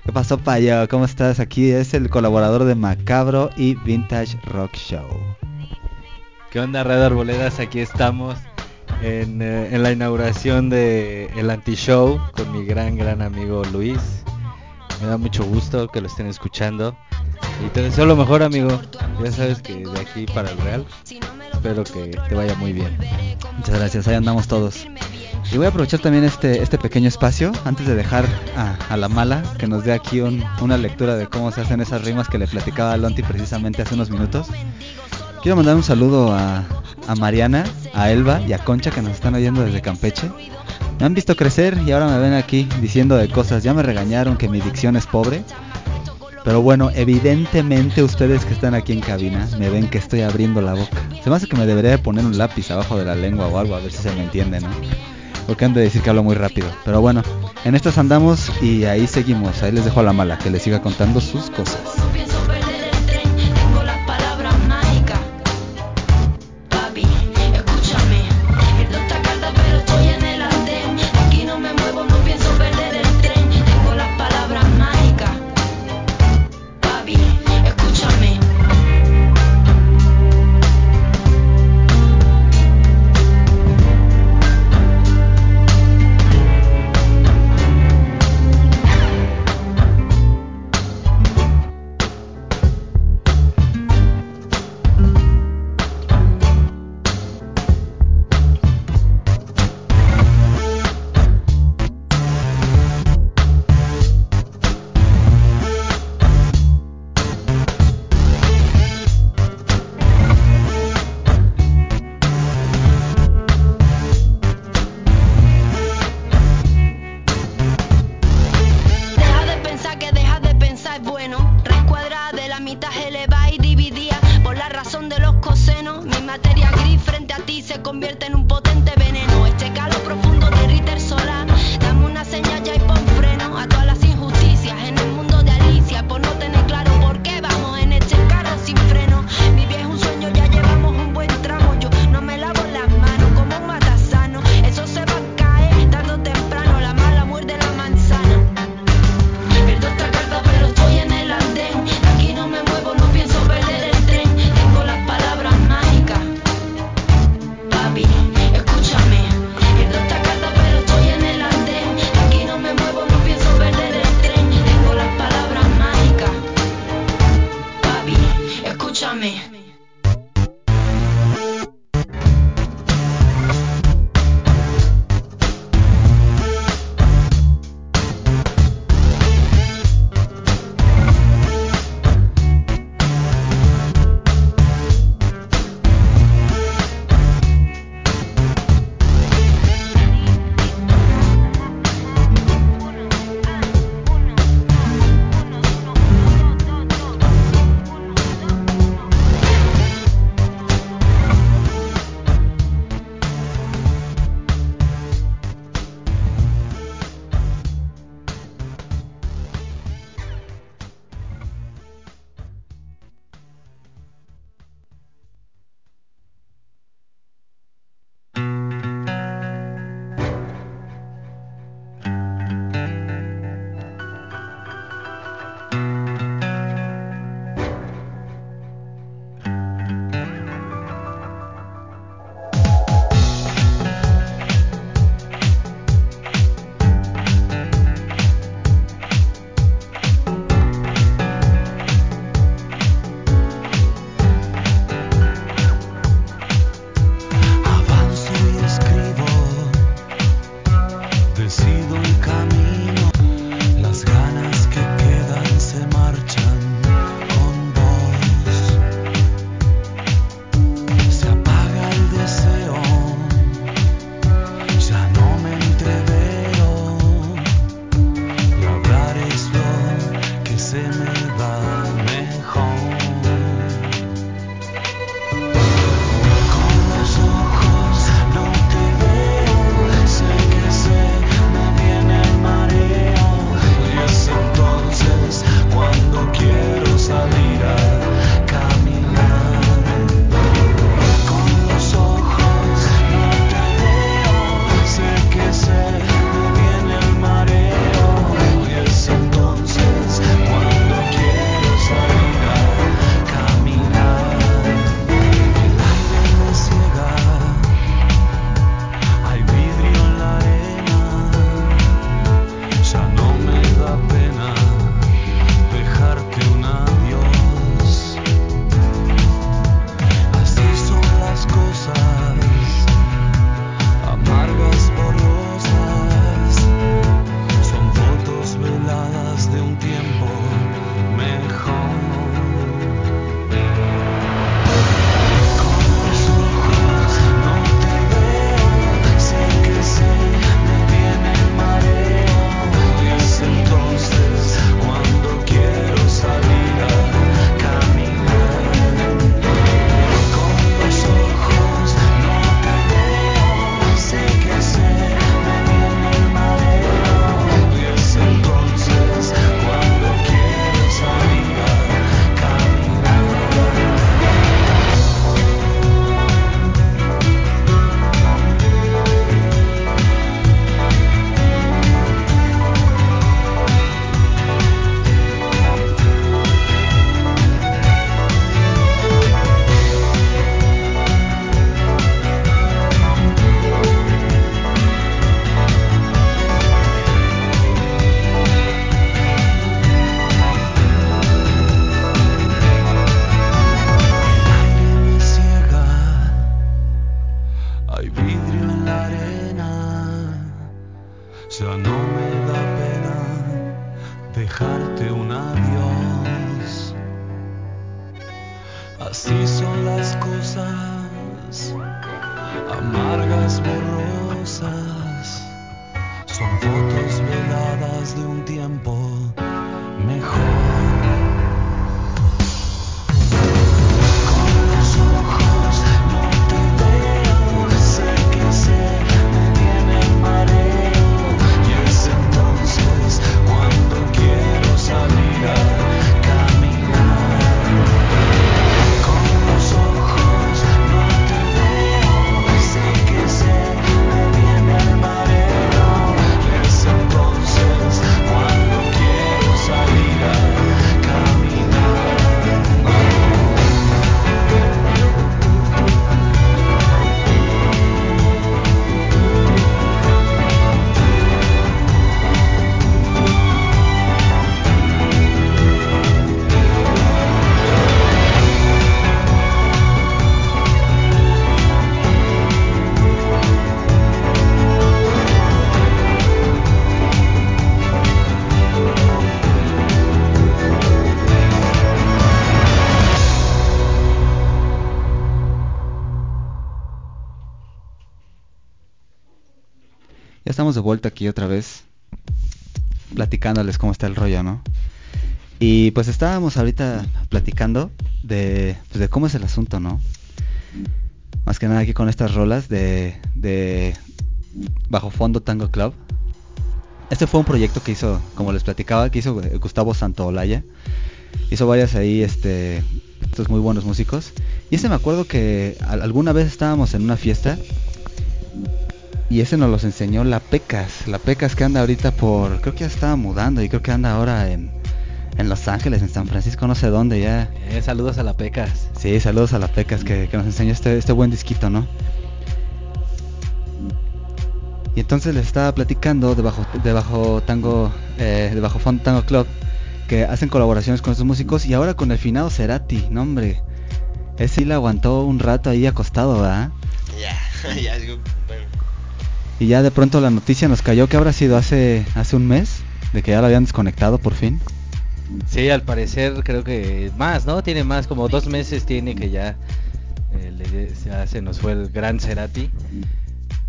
¿Qué pasó, payo? ¿Cómo estás? Aquí es el colaborador de Macabro y Vintage Rock Show. ¿Qué onda, Red Arboledas? Aquí estamos en, eh, en la inauguración de el Anti-Show con mi gran, gran amigo Luis. Me da mucho gusto que lo estén escuchando. Y te deseo lo mejor, amigo. Ya sabes que de aquí para el Real. Espero que te vaya muy bien. Muchas gracias, ahí andamos todos. Y voy a aprovechar también este, este pequeño espacio antes de dejar a, la mala que nos dé aquí un- una lectura de cómo se hacen esas rimas que le platicaba a Lonti precisamente hace unos minutos. Quiero mandar un saludo a Mariana, a Elba y a Concha que nos están oyendo desde Campeche. Me han visto crecer y ahora me ven aquí diciendo de cosas. Ya me regañaron que mi dicción es pobre. Pero bueno, evidentemente ustedes que están aquí en cabina me ven que estoy abriendo la boca. Se me hace que me debería de poner un lápiz abajo de la lengua o algo a ver si se me entiende, ¿no? Porque han de decir que hablo muy rápido. Pero bueno, en estas andamos y ahí seguimos. Ahí les dejo a la mala que les siga contando sus cosas. Vuelta aquí otra vez, platicándoles cómo está el rollo, ¿no? Y pues estábamos ahorita platicando de, pues, de cómo es el asunto, ¿no? Más que nada aquí con estas rolas de, de Bajo Fondo Tango Club. Este fue un proyecto que hizo, como les platicaba, que hizo Gustavo Santaolalla. Hizo varias ahí, este, estos muy buenos músicos. Y ese me acuerdo que al- alguna vez estábamos en una fiesta y ese nos los enseñó la Pecas. La Pecas que anda ahorita por, creo que ya estaba mudando y creo que anda ahora en, en Los Ángeles, en San Francisco, no sé dónde ya. Eh, saludos a la Pecas. Sí, saludos a la Pecas que, que nos enseñó este, este buen disquito, ¿no? Y entonces les estaba platicando de bajo, de bajo tango, eh, de bajo fondo tango club, que hacen colaboraciones con estos músicos y ahora con el finado Cerati, no hombre, ese sí le aguantó un rato ahí acostado, ¿verdad? Ya, ya, digo, bueno. Y ya de pronto la noticia nos cayó que habrá sido hace, hace un mes, de que ya lo habían desconectado por fin. Sí, al parecer creo que más, ¿no? Tiene más, como dos meses tiene que ya eh, le- ya se nos fue el gran Cerati.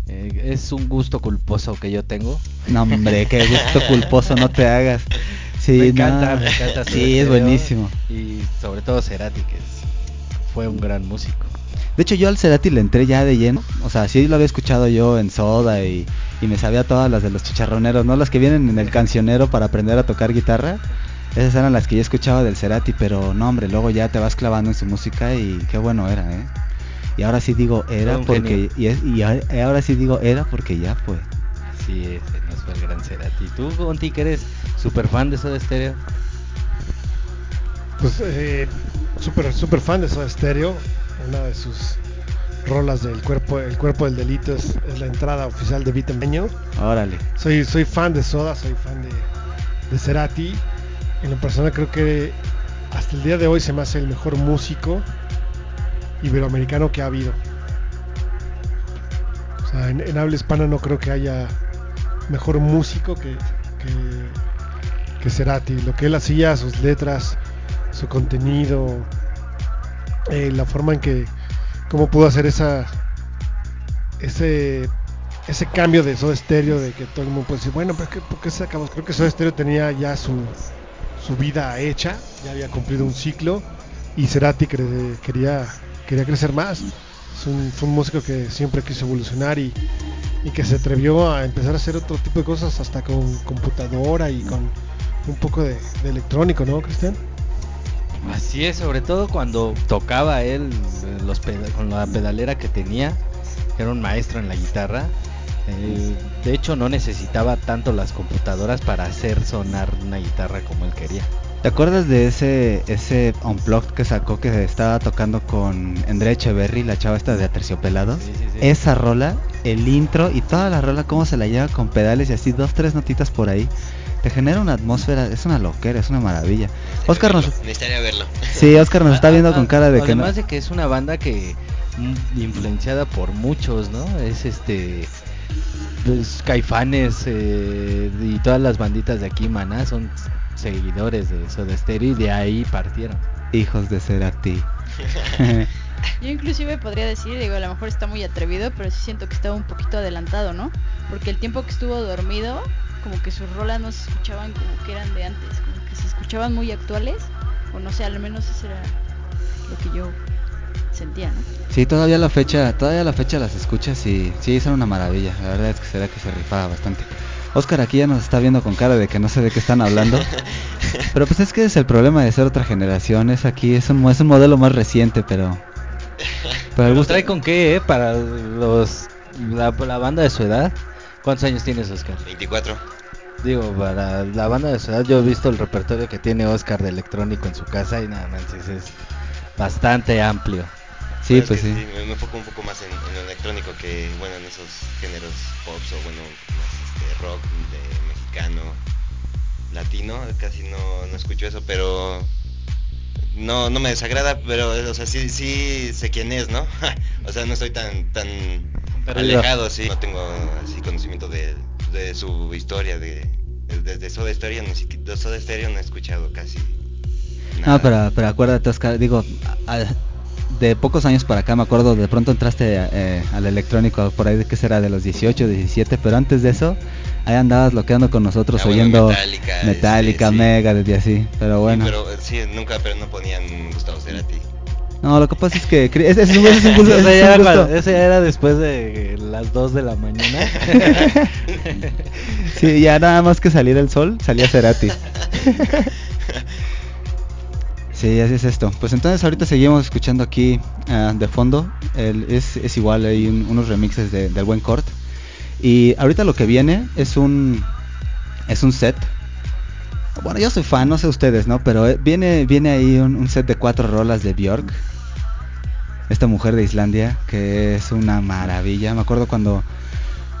Eh, es un gusto culposo que yo tengo. No hombre, qué gusto culposo no te hagas. Sí, me encanta, no. me encanta. Sí, es buenísimo. Y sobre todo Cerati, que es- fue un gran músico. De hecho, yo al Cerati le entré ya de lleno. O sea, sí lo había escuchado yo en Soda y, y me sabía todas las de los chicharroneros, ¿no? Las que vienen en el cancionero para aprender a tocar guitarra. Esas eran las que yo escuchaba del Cerati, pero no, hombre, luego ya te vas clavando en su música y qué bueno era, ¿eh? Y ahora sí digo era porque. Y, es- y ahora sí digo era porque ya fue. Sí, ese nos fue el gran Cerati. ¿Tú, Conti, que eres súper fan de Soda Stereo? Pues eh, súper super fan de Soda Stereo. Una de sus rolas del cuerpo, el cuerpo del delito es, es la entrada oficial de Vitemeño. Órale. Soy, soy fan de Soda, soy fan de, de Cerati. En lo personal creo que hasta el día de hoy se me hace el mejor músico iberoamericano que ha habido. O sea, en, en habla hispana no creo que haya mejor músico que, que, que Cerati. Lo que él hacía, sus letras, su contenido, eh, la forma en que, cómo pudo hacer esa, ese, ese cambio de Soda Stereo, de que todo el mundo puede decir, bueno, pero ¿qué, ¿por qué sacamos? Creo que Soda Stereo tenía ya su, su vida hecha, ya había cumplido un ciclo y Cerati cre- quería, quería crecer más. Es un, fue un músico que siempre quiso evolucionar y, y que se atrevió a empezar a hacer otro tipo de cosas hasta con computadora y con un poco de electrónico, ¿no, Cristian? Así es, sobre todo cuando tocaba él eh, los con la pedalera que tenía, era un maestro en la guitarra. eh, de hecho, no necesitaba tanto las computadoras para hacer sonar una guitarra como él quería. ¿Te acuerdas de ese ese unplugged que sacó que estaba tocando con Andrea Echeverry, la chava esta de Aterciopelados? Sí, sí, sí. Esa rola, el intro y toda la rola, cómo se la lleva con pedales y así, dos, tres notitas por ahí. Te genera una atmósfera, es una loquera, es una maravilla. Oscar nos... Necesitaría verlo. Sí, Oscar nos está viendo Ah, con cara de que no... Además de que es una banda que mm, influenciada por muchos, ¿no? Es este pues, Caifanes eh, y todas las banditas de aquí, Maná, son seguidores de Soda Stereo y de ahí partieron. Hijos de Cerati. Yo inclusive podría decir, digo, a lo mejor está muy atrevido, pero sí siento que estaba un poquito adelantado, ¿no? Porque el tiempo que estuvo dormido, como que sus rolas no se escuchaban como que eran de antes, como que se escuchaban muy actuales, o no sé, al menos eso era lo que yo sentía, ¿no? Sí, todavía la fecha, todavía la fecha las escuchas y sí, son una maravilla. La verdad es que será que se rifaba bastante. Oscar aquí ya nos está viendo con cara de que no sé de qué están hablando. Pero pues es que es el problema de ser otra generación. Es aquí, es un, mo- es un modelo más reciente, pero... Pero el ¿Pero gusto... trae con qué, eh? Para los la, la banda de su edad. ¿Cuántos años tienes, Oscar? 24. Digo, para la banda de su edad, yo he visto el repertorio que tiene Oscar de electrónico en su casa y nada más es bastante amplio. Sí, pues sí. Me, enfoco un poco más en, en lo electrónico que, bueno, en esos géneros pops o, bueno, más este, rock de mexicano, latino. Casi no, no escucho eso, pero no, no me desagrada, pero, o sea, sí, sí sé quién es, ¿no? o sea, no estoy tan, tan Perdido. alejado, sí. No tengo así conocimiento de, de su historia, de, de- desde Soda Stereo, ni siquiera Soda Stereo no he escuchado casi nada. No, pero, pero acuérdate, Oscar, digo, a- de pocos años para acá, me acuerdo, de pronto entraste eh, al electrónico por ahí de que será de los 18, 17, pero antes de eso, ahí andabas loqueando con nosotros Ah, bueno, oyendo Metallica, Metallica, este, sí. Megadeth y así, pero bueno. Sí, pero sí, nunca, pero no ponían Gustavo Cerati. No, lo que pasa es que ese es, es un gusto- ese es ya, era, ya después de las 2 de la mañana. Sí, ya nada más que salir el sol, salía Cerati. Sí, así es esto. Pues entonces ahorita seguimos escuchando aquí ah, de fondo. El- es, es igual, hay un- unos remixes de- del buen Cort. Y ahorita lo que viene es un es un set. Bueno, yo soy fan, no sé ustedes, ¿no? Pero eh, viene viene ahí un, un set de cuatro rolas de Björk. Esta mujer de Islandia que es una maravilla. Me acuerdo cuando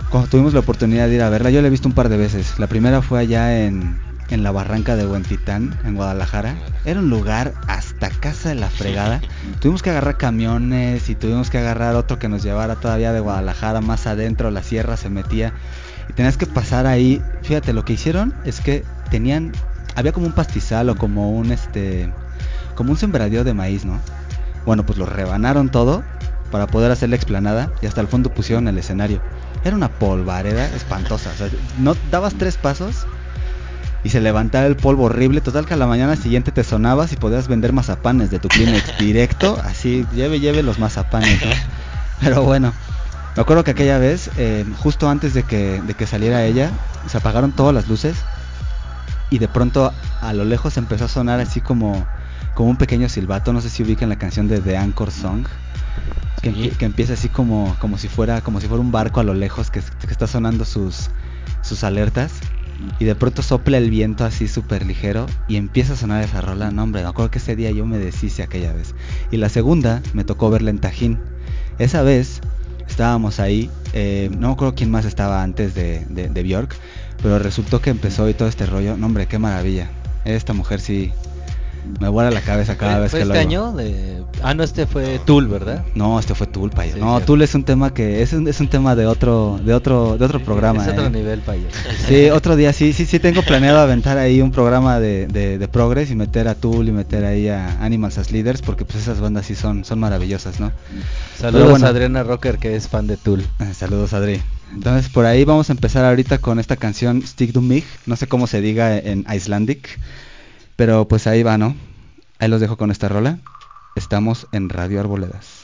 cuando tuvimos la oportunidad de ir a verla, yo la he visto un par de veces. La primera fue allá en, en la barranca de Huentitán, en Guadalajara. Era un lugar hasta casa de la fregada. tuvimos que agarrar camiones y tuvimos que agarrar otro que nos llevara todavía de Guadalajara más adentro, la sierra se metía. Y tenías que pasar ahí. Fíjate, lo que hicieron es que tenían, había como un pastizal o como un este, como un sembradío de maíz, ¿no? Bueno, pues lo rebanaron todo para poder hacer la explanada y hasta el fondo pusieron el escenario. Era una polvareda espantosa. O sea, no dabas tres pasos y se levantaba el polvo horrible. Total que a la mañana siguiente te sonabas y podías vender mazapanes de tu Kleenex directo. Así, lleve, lleve los mazapanes, ¿no? Pero bueno, me acuerdo que aquella vez, eh, justo antes de que, de que saliera ella, se apagaron todas las luces y de pronto a lo lejos empezó a sonar así como, como un pequeño silbato. No sé si ubican la canción de The Anchor Song. Que, Sí. que empieza así como, como si fuera como si fuera un barco a lo lejos que, que está sonando sus, sus alertas y de pronto sopla el viento así súper ligero y empieza a sonar esa rola. No, hombre, me acuerdo que ese día yo me deshice aquella vez. Y la segunda me tocó verla en Tajín. Esa vez estábamos ahí, eh, no me acuerdo quién más estaba antes de, de, de Bjork, pero resultó que empezó y todo este rollo. No, hombre, qué maravilla. Esta mujer sí me vuela la cabeza cada ¿Fue, vez fue que lo este oigo. año? De... Ah, no, este fue Tool, ¿verdad? No, este fue Tool, payo. Sí, no, cierto. Tool es un tema que es un, es un tema de otro de otro de otro programa. Es otro ¿eh? nivel, payo. Sí, otro día sí, sí, sí tengo planeado aventar ahí un programa de, de, de Progress y meter a Tool y meter ahí a Animals as Leaders porque pues esas bandas sí son, son maravillosas, ¿no? Saludos bueno. a Adriana Rocker, que es fan de Tool. Eh, Saludos Adri. Entonces por ahí vamos a empezar ahorita con esta canción Stick to Mig, no sé cómo se diga en Icelandic, pero pues ahí va, ¿no? Ahí los dejo con esta rola. Estamos en Radio Arboledas.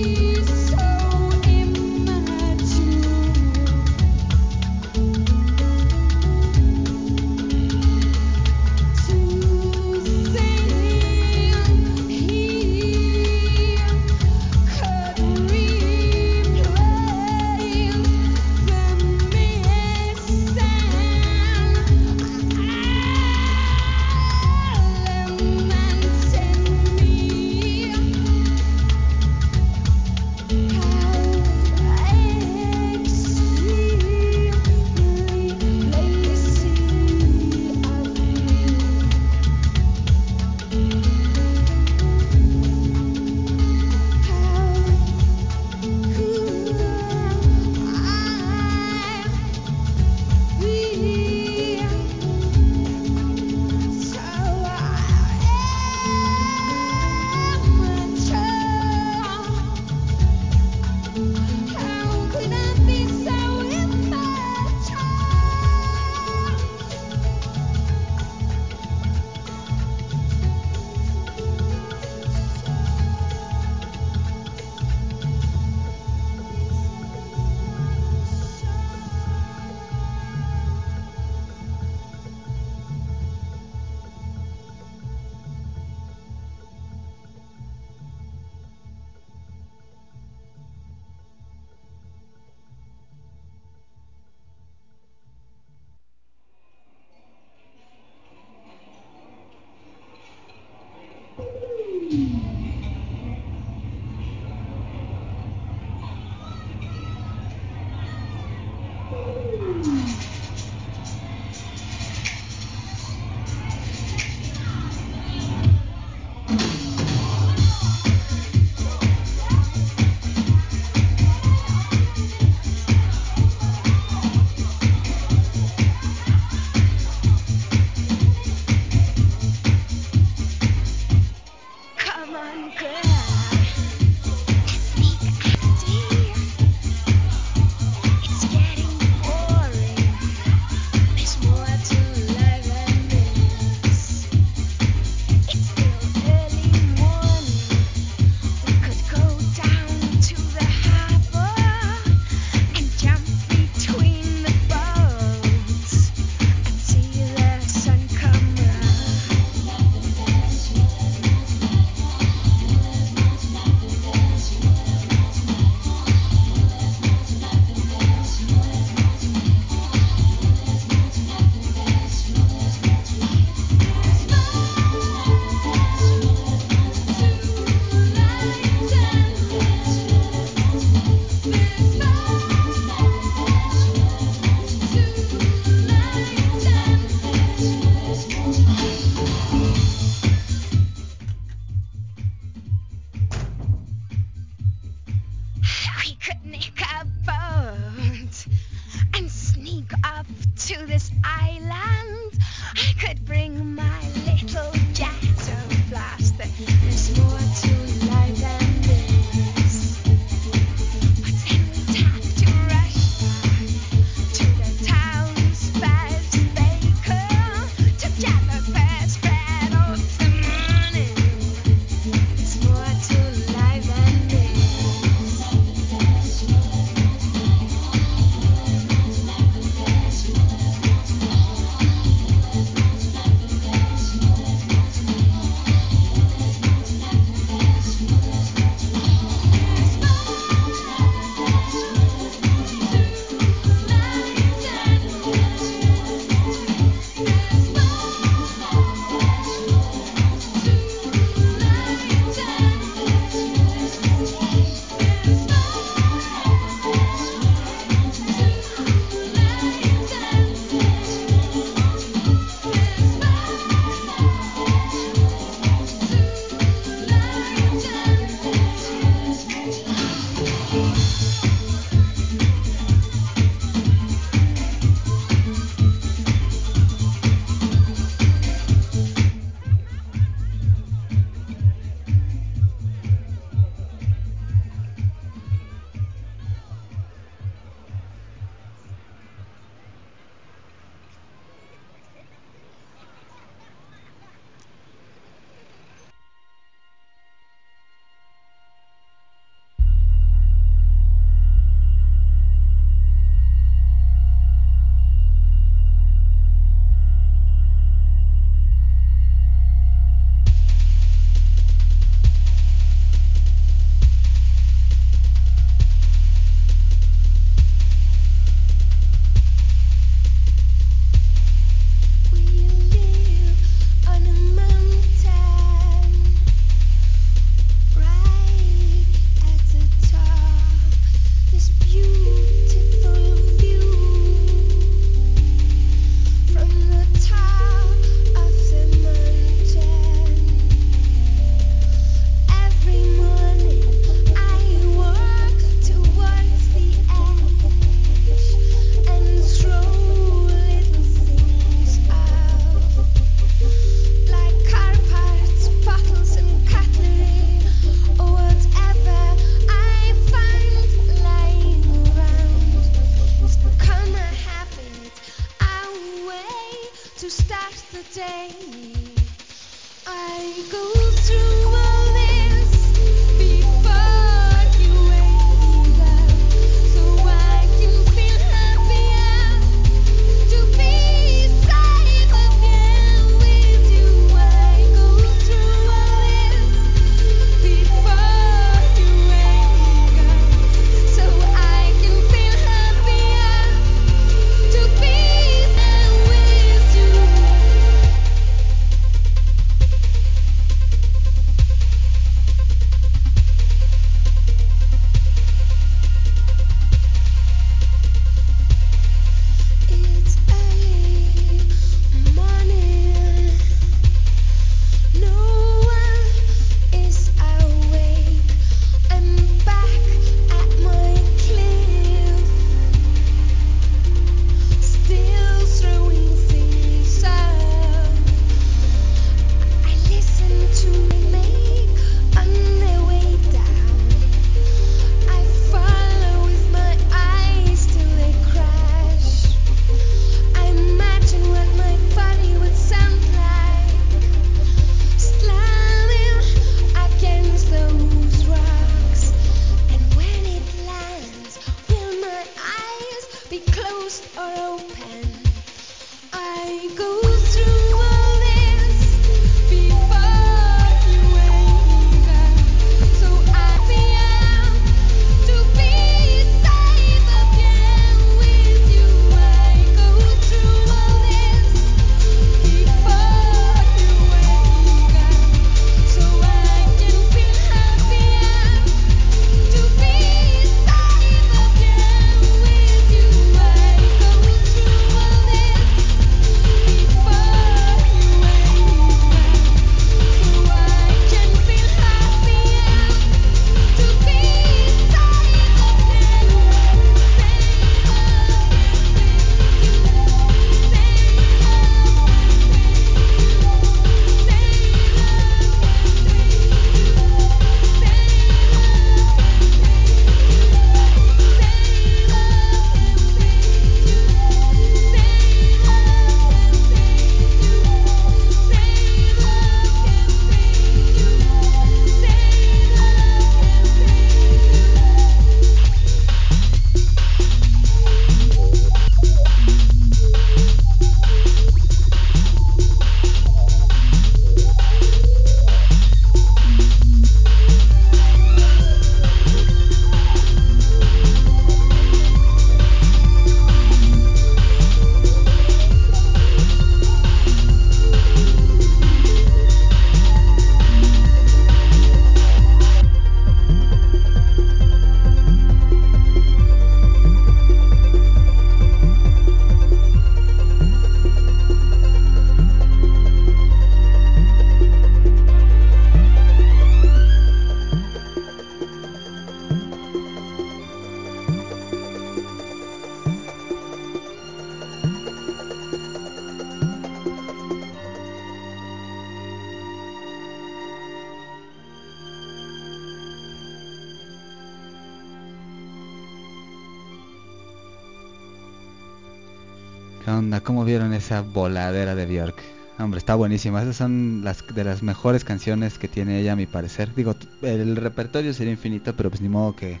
Vieron esa voladera de Björk? Hombre, está buenísima. Esas son las de las mejores canciones que tiene ella, a mi parecer. Digo, el repertorio sería infinito, pero pues ni modo que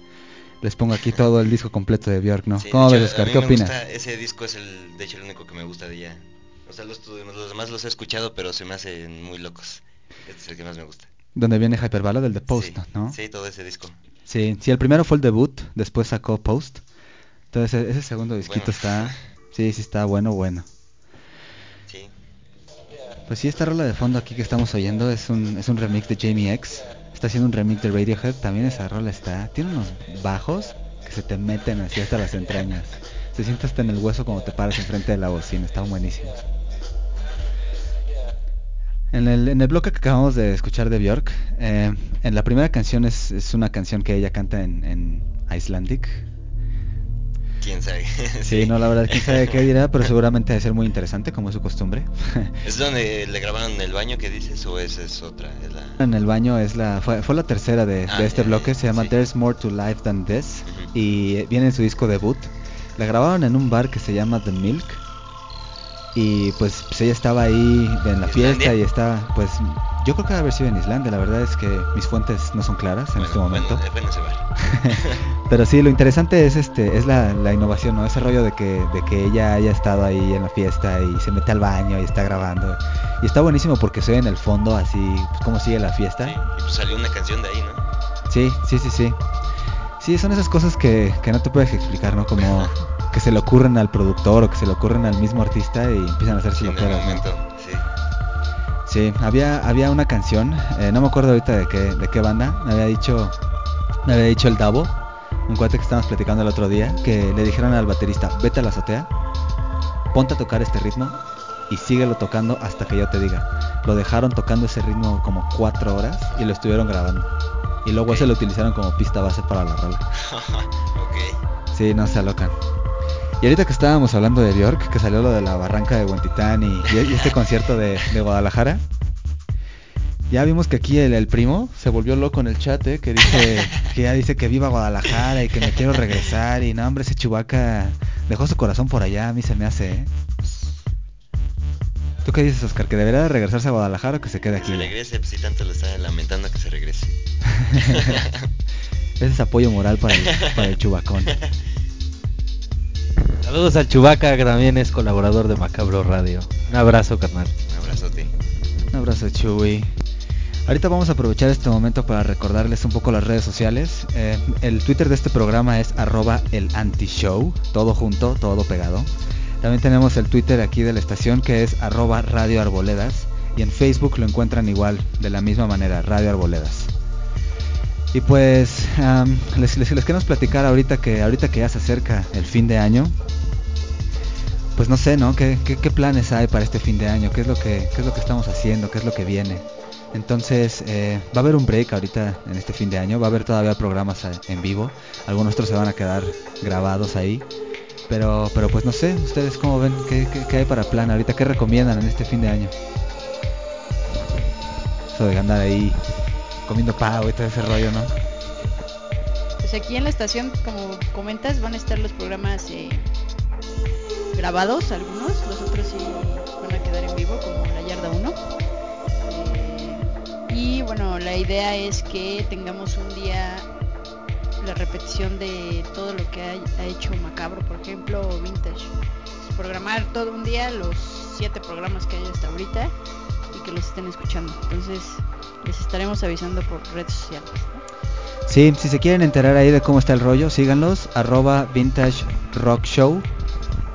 les pongo aquí todo el disco completo de Björk, ¿no? Sí, ¿Cómo ves, Oscar? ¿Qué opinas? gusta- ese disco es el, de hecho, el único que me gusta de ella. O sea, los, los demás los he escuchado, pero se me hacen muy locos. Este es el que más me gusta. Donde viene Hyperballad, del de Post, sí, ¿no? Sí, todo ese disco. Sí, sí, el primero fue el debut, después sacó Post. Entonces e- ese segundo disquito Bueno. está, sí, sí está bueno, bueno. Pues sí, esta rola de fondo aquí que estamos oyendo es un, es un remix de Jamie X. Está haciendo un remix de Radiohead, también esa rola está, tiene unos bajos que se te meten así hasta las entrañas. Se siente hasta en el hueso cuando te paras enfrente de la bocina, están buenísimos. En el, en el bloque que acabamos de escuchar de Björk, eh, en la primera canción es, es una canción que ella canta en, en Icelandic. ¿Quién sabe? Sí, no, la verdad, quién sabe qué dirá, pero seguramente debe ser muy interesante, como es su costumbre. ¿Es donde le grabaron en el baño que dices o esa es otra? Es la... En el baño es la fue, fue la tercera de, Ah, de este ya, bloque, se llama sí. There's More to Life Than This Ujú. y viene en su disco debut. La grabaron en un bar que se llama The Milk y pues, pues ella estaba ahí en la fiesta y estaba pues yo creo que debe haber sido en Islandia, la verdad es que mis fuentes no son claras en Bueno, este momento. Bueno, bar. Pero sí, lo interesante es este es la, la innovación, ¿no? Ese rollo de que, de que ella haya estado ahí en la fiesta y se mete al baño y está grabando. Y está buenísimo porque se ve en el fondo así pues, cómo sigue la fiesta. Sí, y pues salió una canción de ahí, ¿no? Sí, sí, sí, sí. Sí, son esas cosas que, que no te puedes explicar, ¿no? Como que se le ocurren al productor o que se le ocurren al mismo artista y empiezan a hacerse Sí, loqueras, sí. Sí, había, había una canción, eh, no me acuerdo ahorita de qué, de qué banda, me había dicho, me había dicho el Davo, un cuate que estábamos platicando el otro día, que le dijeron al baterista, vete a la azotea, ponte a tocar este ritmo y síguelo tocando hasta que yo te diga. Lo dejaron tocando ese ritmo como cuatro horas y lo estuvieron grabando. Y luego Ok. se lo utilizaron como pista base para la rola. ok. Sí, no se alocan. Y ahorita que estábamos hablando de Bjork, que salió lo de la barranca de Huentitán y, y- y este concierto de, de Guadalajara, ya vimos que aquí el, el primo se volvió loco en el chat, ¿eh? que dice que ya dice que viva Guadalajara y que me quiero regresar y no, hombre, ese chubaca dejó su corazón por allá, a mí se me hace, ¿eh? ¿Tú qué dices, Oscar? ¿Que debería de regresarse a Guadalajara o que se quede Que se aquí? regrese, pues si tanto lo está lamentando que se regrese. Ese es apoyo moral para el, para el chubacón. Saludos al Chubaca, que también es colaborador de Macabro Radio. Un abrazo, carnal. Un abrazote. Un abrazo, Chuy. Ahorita vamos a aprovechar este momento para recordarles un poco las redes sociales. Eh, el Twitter de este programa es arroba el antishow, todo junto, todo pegado. También tenemos el Twitter aquí de la estación que es arroba Radio Arboledas. Y en Facebook lo encuentran igual, de la misma manera, Radio Arboledas. Y pues les, queremos platicar ahorita que ahorita que ya se acerca el fin de año. Pues no sé, ¿no? ¿Qué, planes hay para este fin de año? ¿Qué es lo que, qué es lo que estamos haciendo? ¿Qué es lo que viene? Entonces, eh, va a haber un break ahorita en este fin de año. Va a haber todavía programas en vivo. Algunos otros se van a quedar grabados ahí. Pero, pero pues no sé, ¿ustedes cómo ven? ¿Qué, qué, qué hay para plan ahorita? ¿Qué recomiendan en este fin de año? Eso de andar ahí comiendo pavo y todo ese rollo, ¿no? Pues aquí en la estación, como comentas, van a estar los programas eh, grabados, algunos, los otros sí van a quedar en vivo, como La Yarda 1. Eh, y bueno, la idea es que tengamos un día la repetición de todo lo que ha, hecho Macabro, por ejemplo, Vintage. Programar todo un día los siete programas que hay hasta ahorita y que los estén escuchando. Entonces, les estaremos avisando por redes sociales. Sí, si se quieren enterar ahí de cómo está el rollo, síganlos, arroba Vintage Rock Show.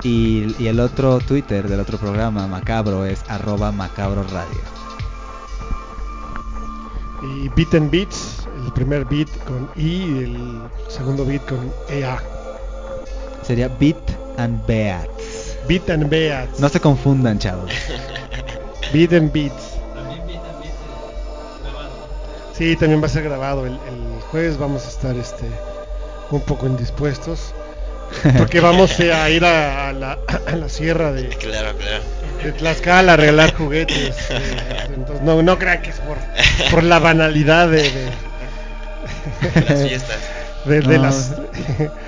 Y, y el otro Twitter del otro programa, Macabro, es arroba Macabro Radio. Y Beat and Beats, el primer beat con I y el segundo beat con EA. Sería Beat and Beats. Beat and Beats. No se confundan, chavos. Beat and Beats. Sí, también va a ser grabado. El, el jueves vamos a estar este un poco indispuestos. Porque vamos eh, a ir a, a la, a la sierra de, Claro, claro. de Tlaxcala a arreglar juguetes. eh, entonces, no, no crean que es por, por la banalidad de, de- Las fiestas. De, de No. las,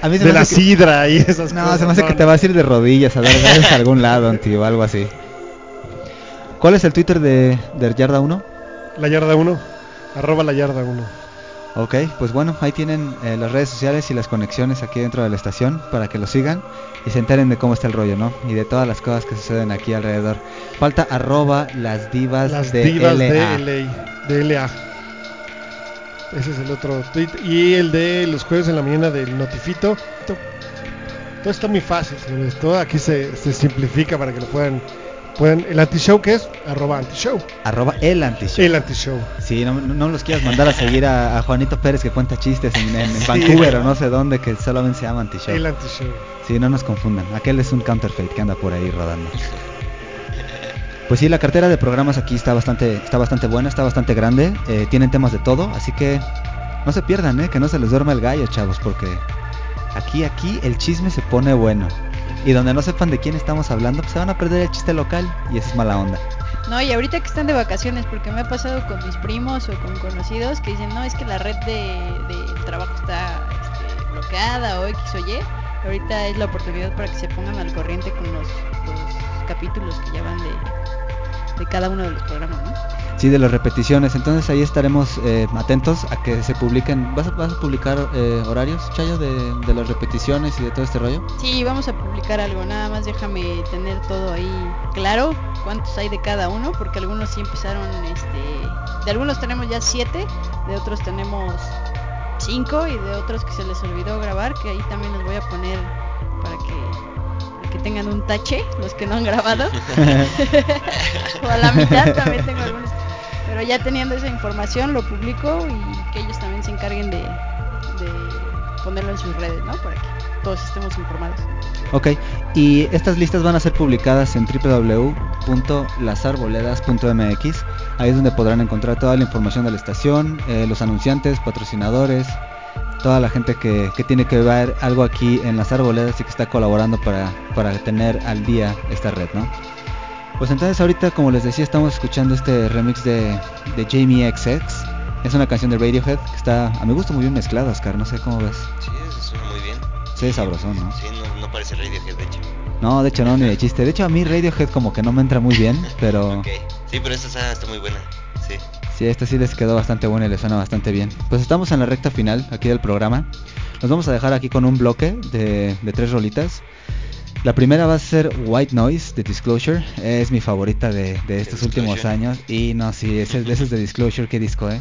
A mí se de la que- sidra y esas No, cosas. se me hace que te vas a ir de rodillas a dar gracias a algún lado, tío, algo así. ¿Cuál es el Twitter de, de Yarda 1? La yarda 1. Arroba la yarda 1. Ok, pues bueno, ahí tienen eh, las redes sociales y las conexiones aquí dentro de la estación para que lo sigan y se enteren de cómo está el rollo, ¿no? Y de todas las cosas que suceden aquí alrededor. Falta arroba las divas Las de divas LA. de LA. De LA. Ese es el otro tweet. Y el de los jueves en la mañana del Notifito. To- Todo está muy fácil, señores. Todo aquí se, se simplifica para que lo puedan. Puedan el anti-show, que es? Arroba anti-show. Arroba el antishow. El anti-show. Sí, no, no, no los quieras mandar a seguir a, a Juanito Pérez que cuenta chistes en, en- en Sí. Vancouver o no sé dónde que solamente se llama antishow. El anti-show. Sí, no nos confundan. Aquel es un counterfeit que anda por ahí rodando. Pues sí, la cartera de programas aquí está bastante, está bastante buena, está bastante grande. eh, tienen temas de todo, así que no se pierdan, ¿eh? que no se les duerma el gallo, chavos, porque aquí, aquí el chisme se pone bueno. Y donde no sepan de quién estamos hablando, pues se van a perder el chiste local y eso es mala onda. No, y ahorita que están de vacaciones, porque me ha pasado con mis primos o con conocidos que dicen, no, es que la red de, de trabajo está este, bloqueada o X o Y. Ahorita es la oportunidad para que se pongan al corriente con los, los capítulos que ya van de, de cada uno de los programas, ¿no? Sí, de las repeticiones. Entonces ahí estaremos eh, atentos a que se publiquen. ¿Vas a, vas a publicar eh, horarios, Chayo, de, de las repeticiones y de todo este rollo? Sí, vamos a publicar algo, nada más déjame tener todo ahí claro, cuántos hay de cada uno, porque algunos sí empezaron, este, de algunos tenemos ya siete, de otros tenemos cinco y de otros que se les olvidó grabar, que ahí también los voy a poner para que, para que tengan un tache, los que no han grabado, o a la mitad también tengo algunos, pero ya teniendo esa información lo publico y que ellos también se encarguen de, ponerlo en sus redes, ¿no? Para que todos estemos informados. Ok, y estas listas van a ser publicadas en www.lazarboledas.mx. Ahí es donde podrán encontrar toda la información de la estación, eh, los anunciantes, patrocinadores, toda la gente que, que tiene que ver algo aquí en las arboledas y que está colaborando para, para tener al día esta red, ¿no? Pues entonces ahorita, como les decía, estamos escuchando este remix de, de Jamie XX. Es una canción de Radiohead que está, a mi gusto, muy bien mezclada, Oscar. No sé cómo ves. Sí, eso suena muy bien. Sí, sabrosón, ¿no? Sí, no, no parece Radiohead, de hecho. No, de hecho no, ni de chiste. De hecho a mí Radiohead como que no me entra muy bien, pero Ok. Sí, pero esta está, está muy buena. Sí. sí, esta sí les quedó bastante buena y les suena bastante bien. Pues estamos en la recta final aquí del programa. Nos vamos a dejar aquí con un bloque de, de tres rolitas. La primera va a ser White Noise de Disclosure. Es mi favorita de, de estos últimos años. Y no, sí, ese, ese es de Disclosure, qué disco, eh.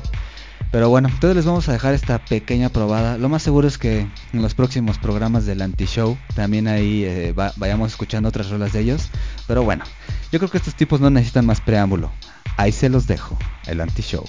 Pero bueno, entonces les vamos a dejar esta pequeña probada. Lo más seguro es que en los próximos programas del anti-show también ahí eh, va- vayamos escuchando otras rolas de ellos. Pero bueno, yo creo que estos tipos no necesitan más preámbulo. Ahí se los dejo, el anti-show.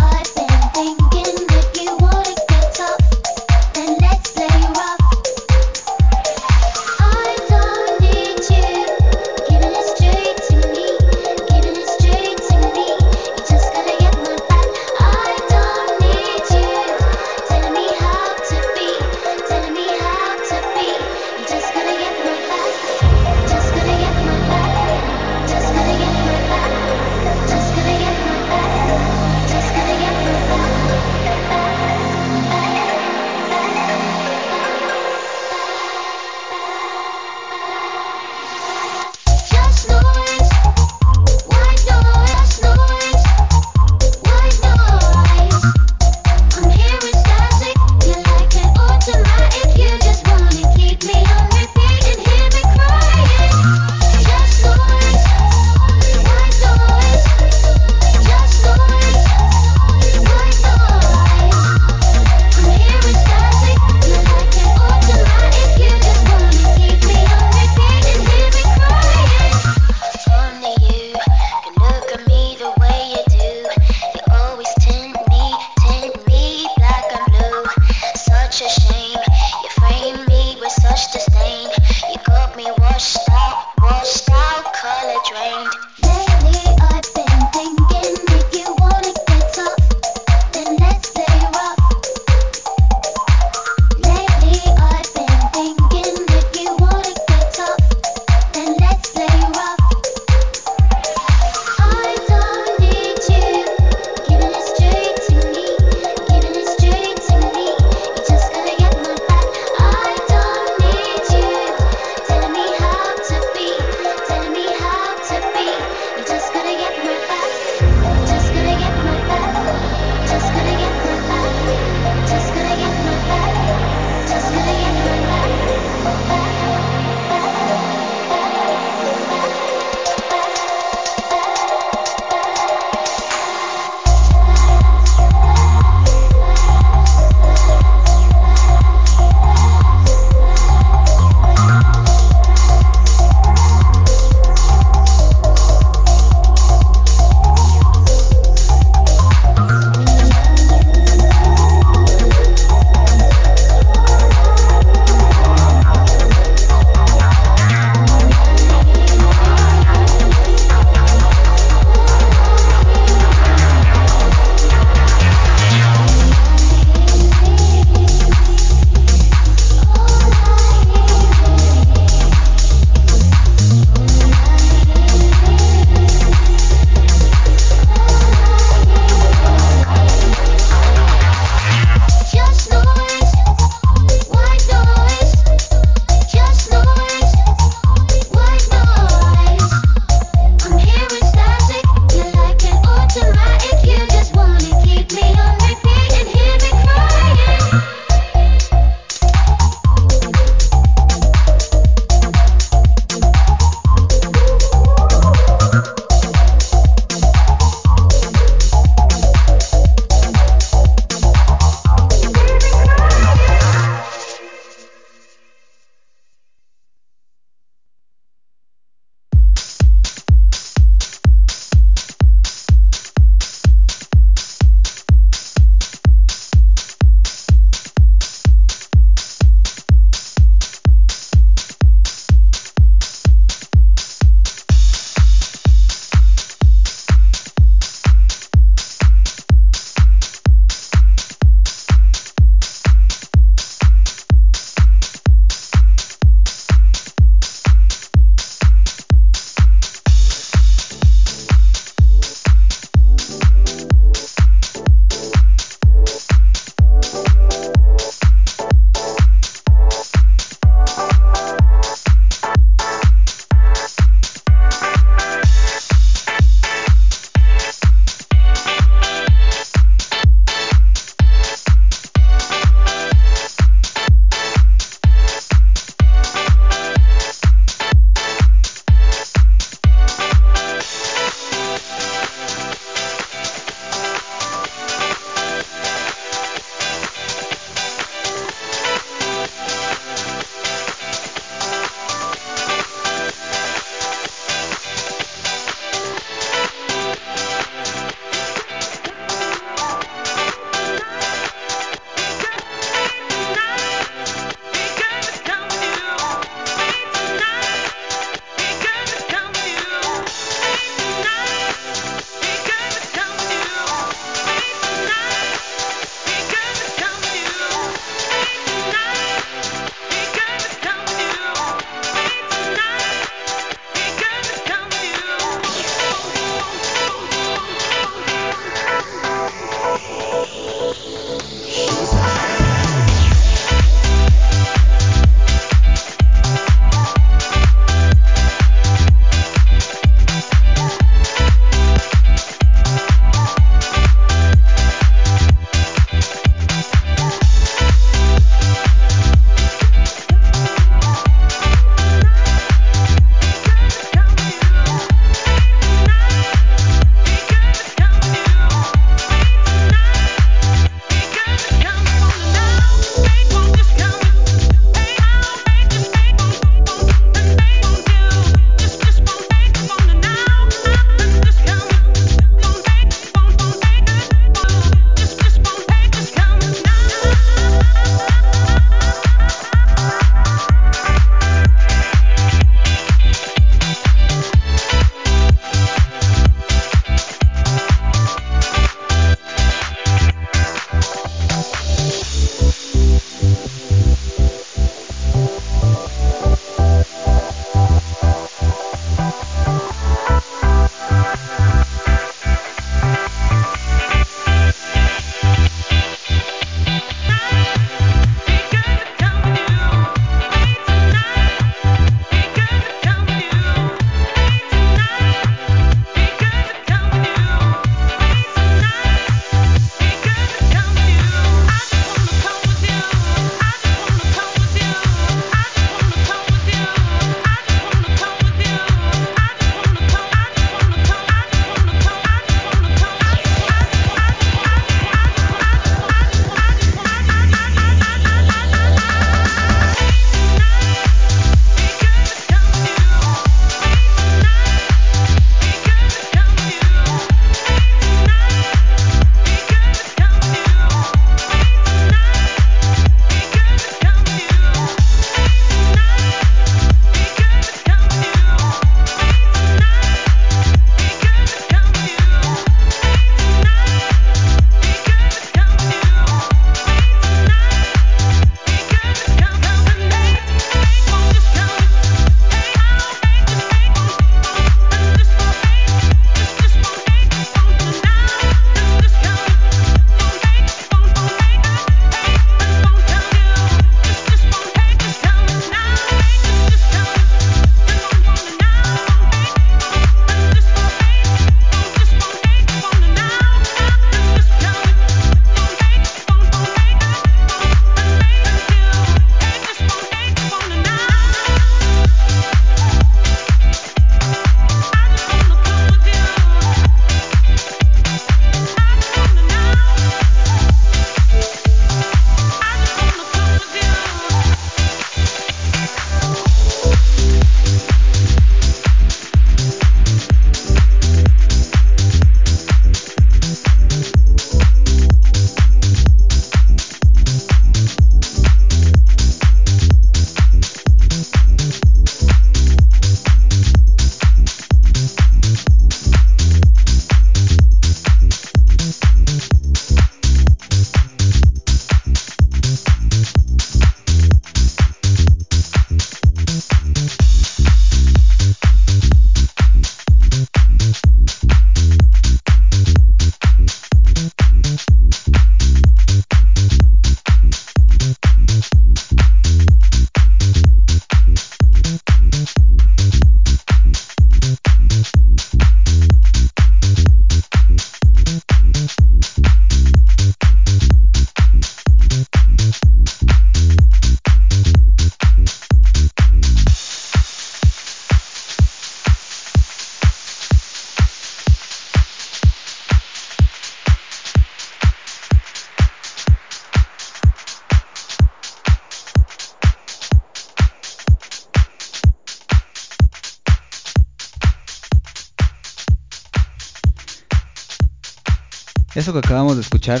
Eso que acabamos de escuchar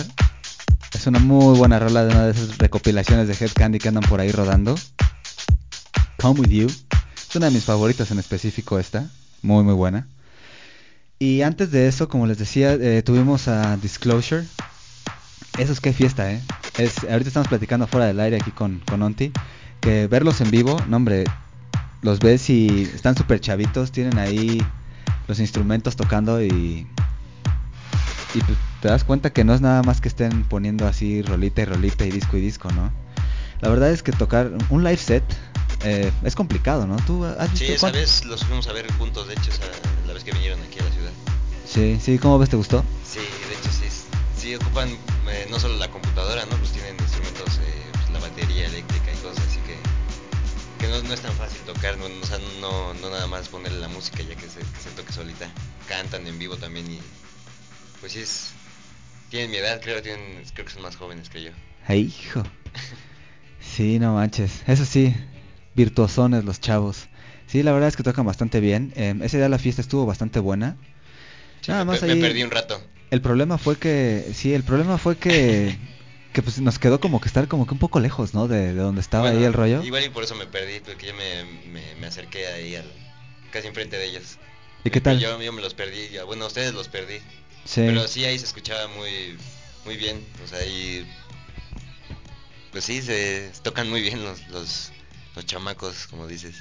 es una muy buena rola de una de esas recopilaciones de Head Candy que andan por ahí rodando. Come With You. Es una de mis favoritas en específico esta. Muy, muy buena. Y antes de eso, como les decía, eh, tuvimos a Disclosure. Eso es que fiesta, ¿eh? Es, ahorita estamos platicando fuera del aire aquí con, con Onti. Que verlos en vivo, no hombre, los ves y están súper chavitos, tienen ahí los instrumentos tocando y, y pues, te das cuenta que no es nada más que estén poniendo así rolita y rolita y disco y disco, ¿no? La verdad es que tocar un live set eh, es complicado, ¿no? ¿Tú has visto Sí, esa cuánto- vez los fuimos a ver juntos, de hecho, esa, la vez que vinieron aquí a la ciudad. Sí, sí, ¿cómo ves? ¿Te gustó? Sí, de hecho sí, sí ocupan eh, no solo la computadora, ¿no? Pues tienen instrumentos, eh, pues, la batería eléctrica y cosas, así que, que no, no es tan fácil tocar, no, no, o sea, no, no nada más ponerle la música ya que se, que se toque solita. Cantan en vivo también y pues sí es, tienen mi edad, creo, tienen, creo que son más jóvenes que yo. Ay, hijo. Sí, no manches. Eso sí, virtuosones los chavos. Sí, la verdad es que tocan bastante bien. Em, ese día la fiesta estuvo bastante buena. Sí, Nada me, más me ahí- perdí un rato. El problema fue que, sí, el problema fue que, que pues nos quedó como que estar como que un poco lejos, ¿no? De, de donde estaba ahí el rollo. Igual y por eso me perdí, porque yo me, me, me acerqué ahí al, casi enfrente de ellos. ¿Y qué tal? Yo, yo me los perdí, ya, bueno, ustedes los perdí. Sí. Pero sí, ahí se escuchaba muy, muy bien. O sea, ahí. Pues sí, se tocan muy bien los, los, los chamacos, como dices.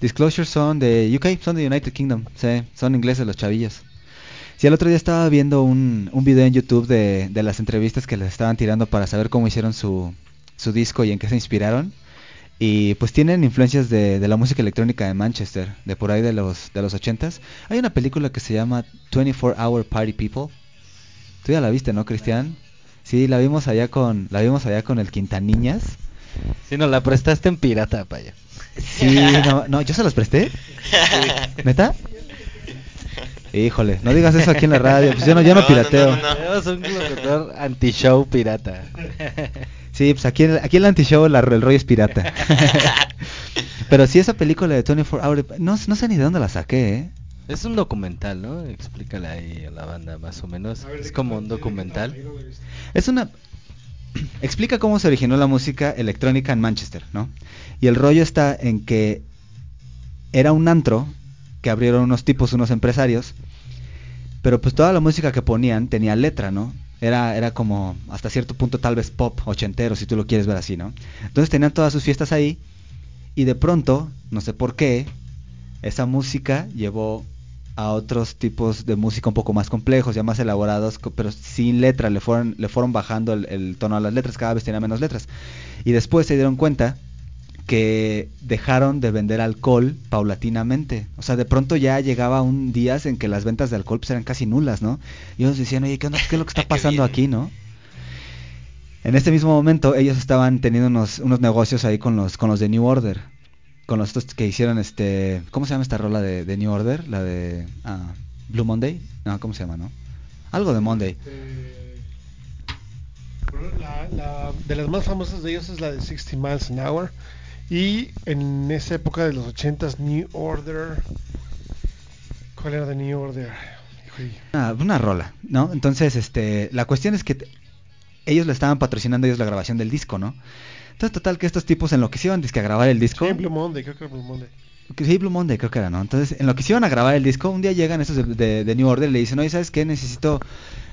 Disclosure son de UK, son de United Kingdom, sí, son ingleses los chavillos. Sí, el otro día estaba viendo un, un video en YouTube de, de las entrevistas que les estaban tirando para saber cómo hicieron su, su disco y en qué se inspiraron. Y pues tienen influencias de, de la música electrónica de Manchester, de por ahí de los, de los 80s. Hay una película que se llama 24 Hour Party People. Tú ya la viste, ¿no, Cristian? Sí, la vimos allá con, la vimos allá con el Quintaniñas. Si nos la prestaste en pirata, paya. Sí, no, no, yo se los presté. ¿Neta? Híjole, no digas eso aquí en la radio, pues yo no, yo no No, no, no, pirateo. no, no. Tenemos un locutor anti-show pirata. Sí, pues aquí, aquí el anti-show, la- el rollo es pirata. Pero sí, esa película de 24 Hour, no, no sé ni de dónde la saqué, ¿eh? Es un documental, ¿no? Explícale ahí a la banda más o menos. Es como un documental. Es una... Explica cómo se originó la música electrónica en Manchester, ¿no? Y el rollo está en que era un antro que abrieron unos tipos, unos empresarios, pero pues toda la música que ponían tenía letra, ¿no? Era, era como hasta cierto punto tal vez pop ochentero, si tú lo quieres ver así, ¿no? Entonces tenían todas sus fiestas ahí y de pronto, no sé por qué, esa música llevó a otros tipos de música un poco más complejos, ya más elaborados, pero sin letra, le fueron, le fueron bajando el, el tono a las letras, cada vez tenía menos letras. Y después se dieron cuenta que dejaron de vender alcohol paulatinamente. O sea, de pronto ya llegaba un días en que las ventas de alcohol pues, eran casi nulas, ¿no? Y ellos decían, oye, ¿qué, onda? ¿qué es lo que está pasando aquí, no? En este mismo momento ellos estaban teniendo unos, unos negocios ahí con los, con los de New Order. Con los estos que hicieron este... ¿Cómo se llama esta rola de, de New Order? La de... ah, Blue Monday. No, ¿cómo se llama, no? Algo de Monday. Eh, la- la- de las más famosas de ellos es la de 60 Miles an Hour. Y en esa época de los 80s, New Order. ¿Cuál era de New Order? Una, una rola, ¿no? Entonces, este, la cuestión es que ellos le estaban patrocinando ellos la grabación del disco, ¿no? Entonces, total que estos tipos enloquecieron que a grabar el disco. Sí, Blue Monday, creo que era Blue Monday. Sí, Blue Monday creo que era, ¿no? Entonces, en lo que se iban a grabar el disco, un día llegan esos de, de- de New Order y le dicen, oye, ¿sabes qué? Necesito,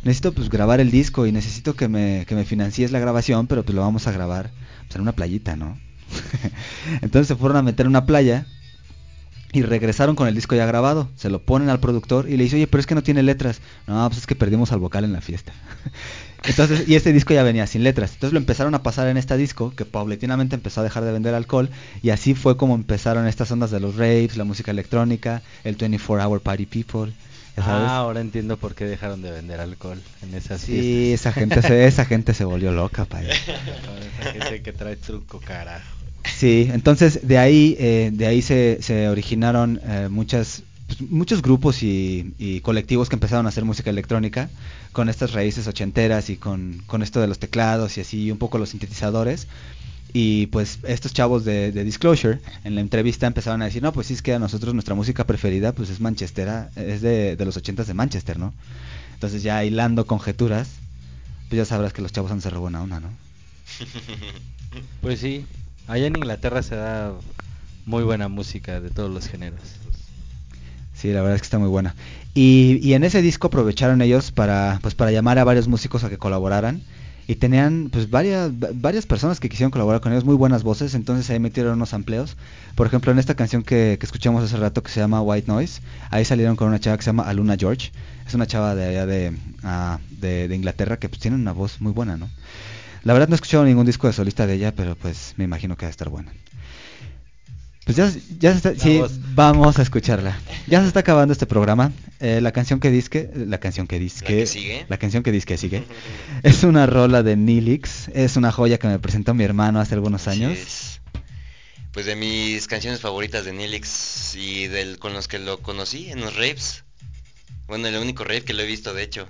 necesito pues grabar el disco y necesito que me, que me financies la grabación, pero pues lo vamos a grabar pues, en una playita, ¿no? Entonces se fueron a meter en una playa y regresaron con el disco ya grabado. Se lo ponen al productor y le dice, oye, pero es que no tiene letras. No, pues es que perdimos al vocal en la fiesta. Entonces, y este disco ya venía sin letras. Entonces lo empezaron a pasar en este disco, que paulatinamente empezó a dejar de vender alcohol. Y así fue como empezaron estas ondas de los raves, la música electrónica, el 24 Hour Party People. sabes. Ah, ahora entiendo por qué dejaron de vender alcohol en esas sí, esa gente, se, esa gente se volvió loca, fiestas. Esa gente que trae truco, carajo. Sí, entonces de ahí, eh, de ahí se, se originaron eh, muchas pues, muchos grupos y, colectivos que empezaron a hacer música electrónica con estas raíces ochenteras y con, con esto de los teclados y así un poco los sintetizadores. Y pues estos chavos de, Disclosure en la entrevista empezaron a decir, no, pues sí es que a nosotros nuestra música preferida pues es manchestera, es de, de los ochentas de Manchester, ¿no? Entonces ya hilando conjeturas, pues ya sabrás que los chavos han re buena onda, ¿no? Pues sí, allá en Inglaterra se da muy buena música de todos los géneros. Sí, la verdad es que está muy buena. Y, en ese disco aprovecharon ellos para, pues, para llamar a varios músicos a que colaboraran. Y tenían pues varias, va- varias personas que quisieron colaborar con ellos, muy buenas voces, entonces ahí metieron unos amplios. Por ejemplo, en esta canción que, que escuchamos hace rato que se llama White Noise, ahí salieron con una chava que se llama Aluna George. Es una chava de allá de, ah, de, de Inglaterra que pues tiene una voz muy buena, ¿no? La verdad no he escuchado ningún disco de solista de ella, pero pues me imagino que va a estar buena. Pues ya, ya se está, sí, Vamos. vamos a escucharla. Ya se está acabando este programa. Eh, la canción que disque, la canción que disque, que sigue. la canción que disque sigue, es una rola de Nilix. Es una joya que me presentó mi hermano hace algunos años. es. Pues de mis canciones favoritas de Nilix y del con los que lo conocí en los raves. Bueno, el único rave que lo he visto, de hecho.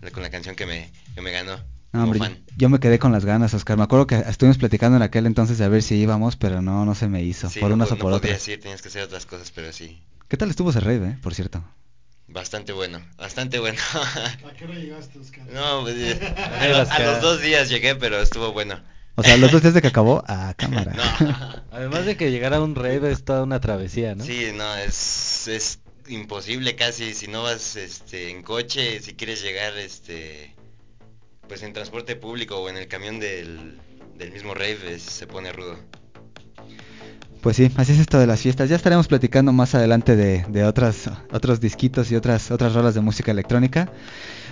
la- Con la canción que me, que me ganó. No, hombre, yo me quedé con las ganas, Oscar. Me acuerdo que estuvimos platicando en aquel entonces de a ver si íbamos, pero no, no se me hizo. Sí, por no, unas o no por otras. podías ir, tenías que hacer otras cosas, pero sí. ¿Qué tal estuvo ese rave, eh? Por cierto. Bastante bueno, bastante bueno. ¿A qué hora llegaste, Oscar? no, pues, eh, a, los dos días llegué, pero estuvo bueno. O sea, los dos días de que acabó, a cámara. No. Además de que llegar a un rave es toda una travesía, ¿no? Sí, no, es, es imposible casi si no vas este, en coche, si quieres llegar este, pues en transporte público o en el camión del, del mismo rave, es- se pone rudo. Pues sí, así es esto de las fiestas. Ya estaremos platicando más adelante de, de otras, otros disquitos y otras, otras rolas de música electrónica.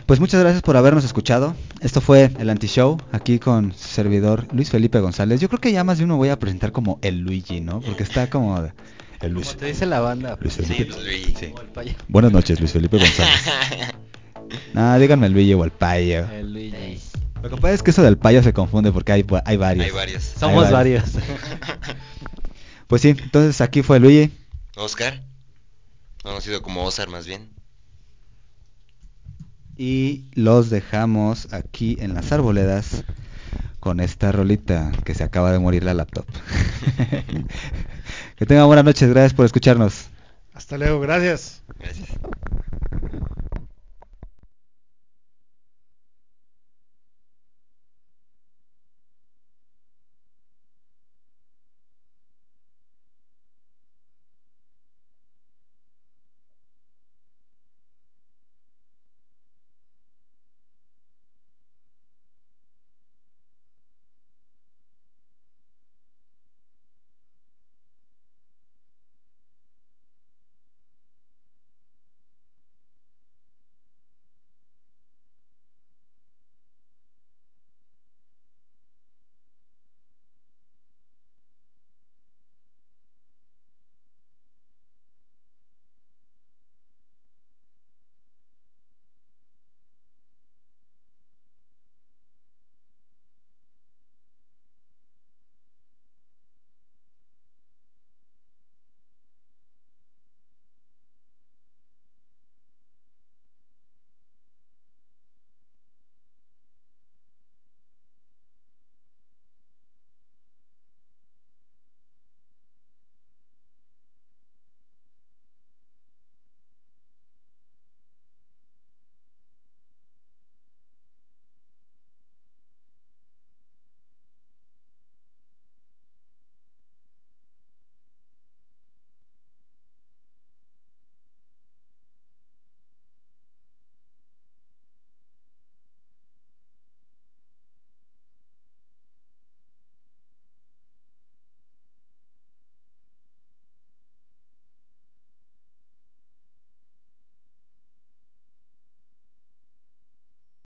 Pues muchas gracias por habernos escuchado. Esto fue el Anti-Show, aquí con su servidor Luis Felipe González. Yo creo que ya más de uno voy a presentar como el Luigi, ¿no? Porque está como de- el Luis. Como te dice la banda. Luis pues, Sí, Felipe. Luis. Sí. Buenas noches, Luis Felipe González. No, díganme el Luigi o el payo. El Luigi. Lo que pasa es que eso del payo se confunde porque hay, hay varios. Hay varios. Somos va. varios. Pues sí, entonces aquí fue Luigi. Oscar, conocido como Osar más bien. Y los dejamos aquí en las arboledas con esta rolita que se acaba de morir la laptop. que tengan buenas noches, gracias por escucharnos. Hasta luego, gracias. Gracias.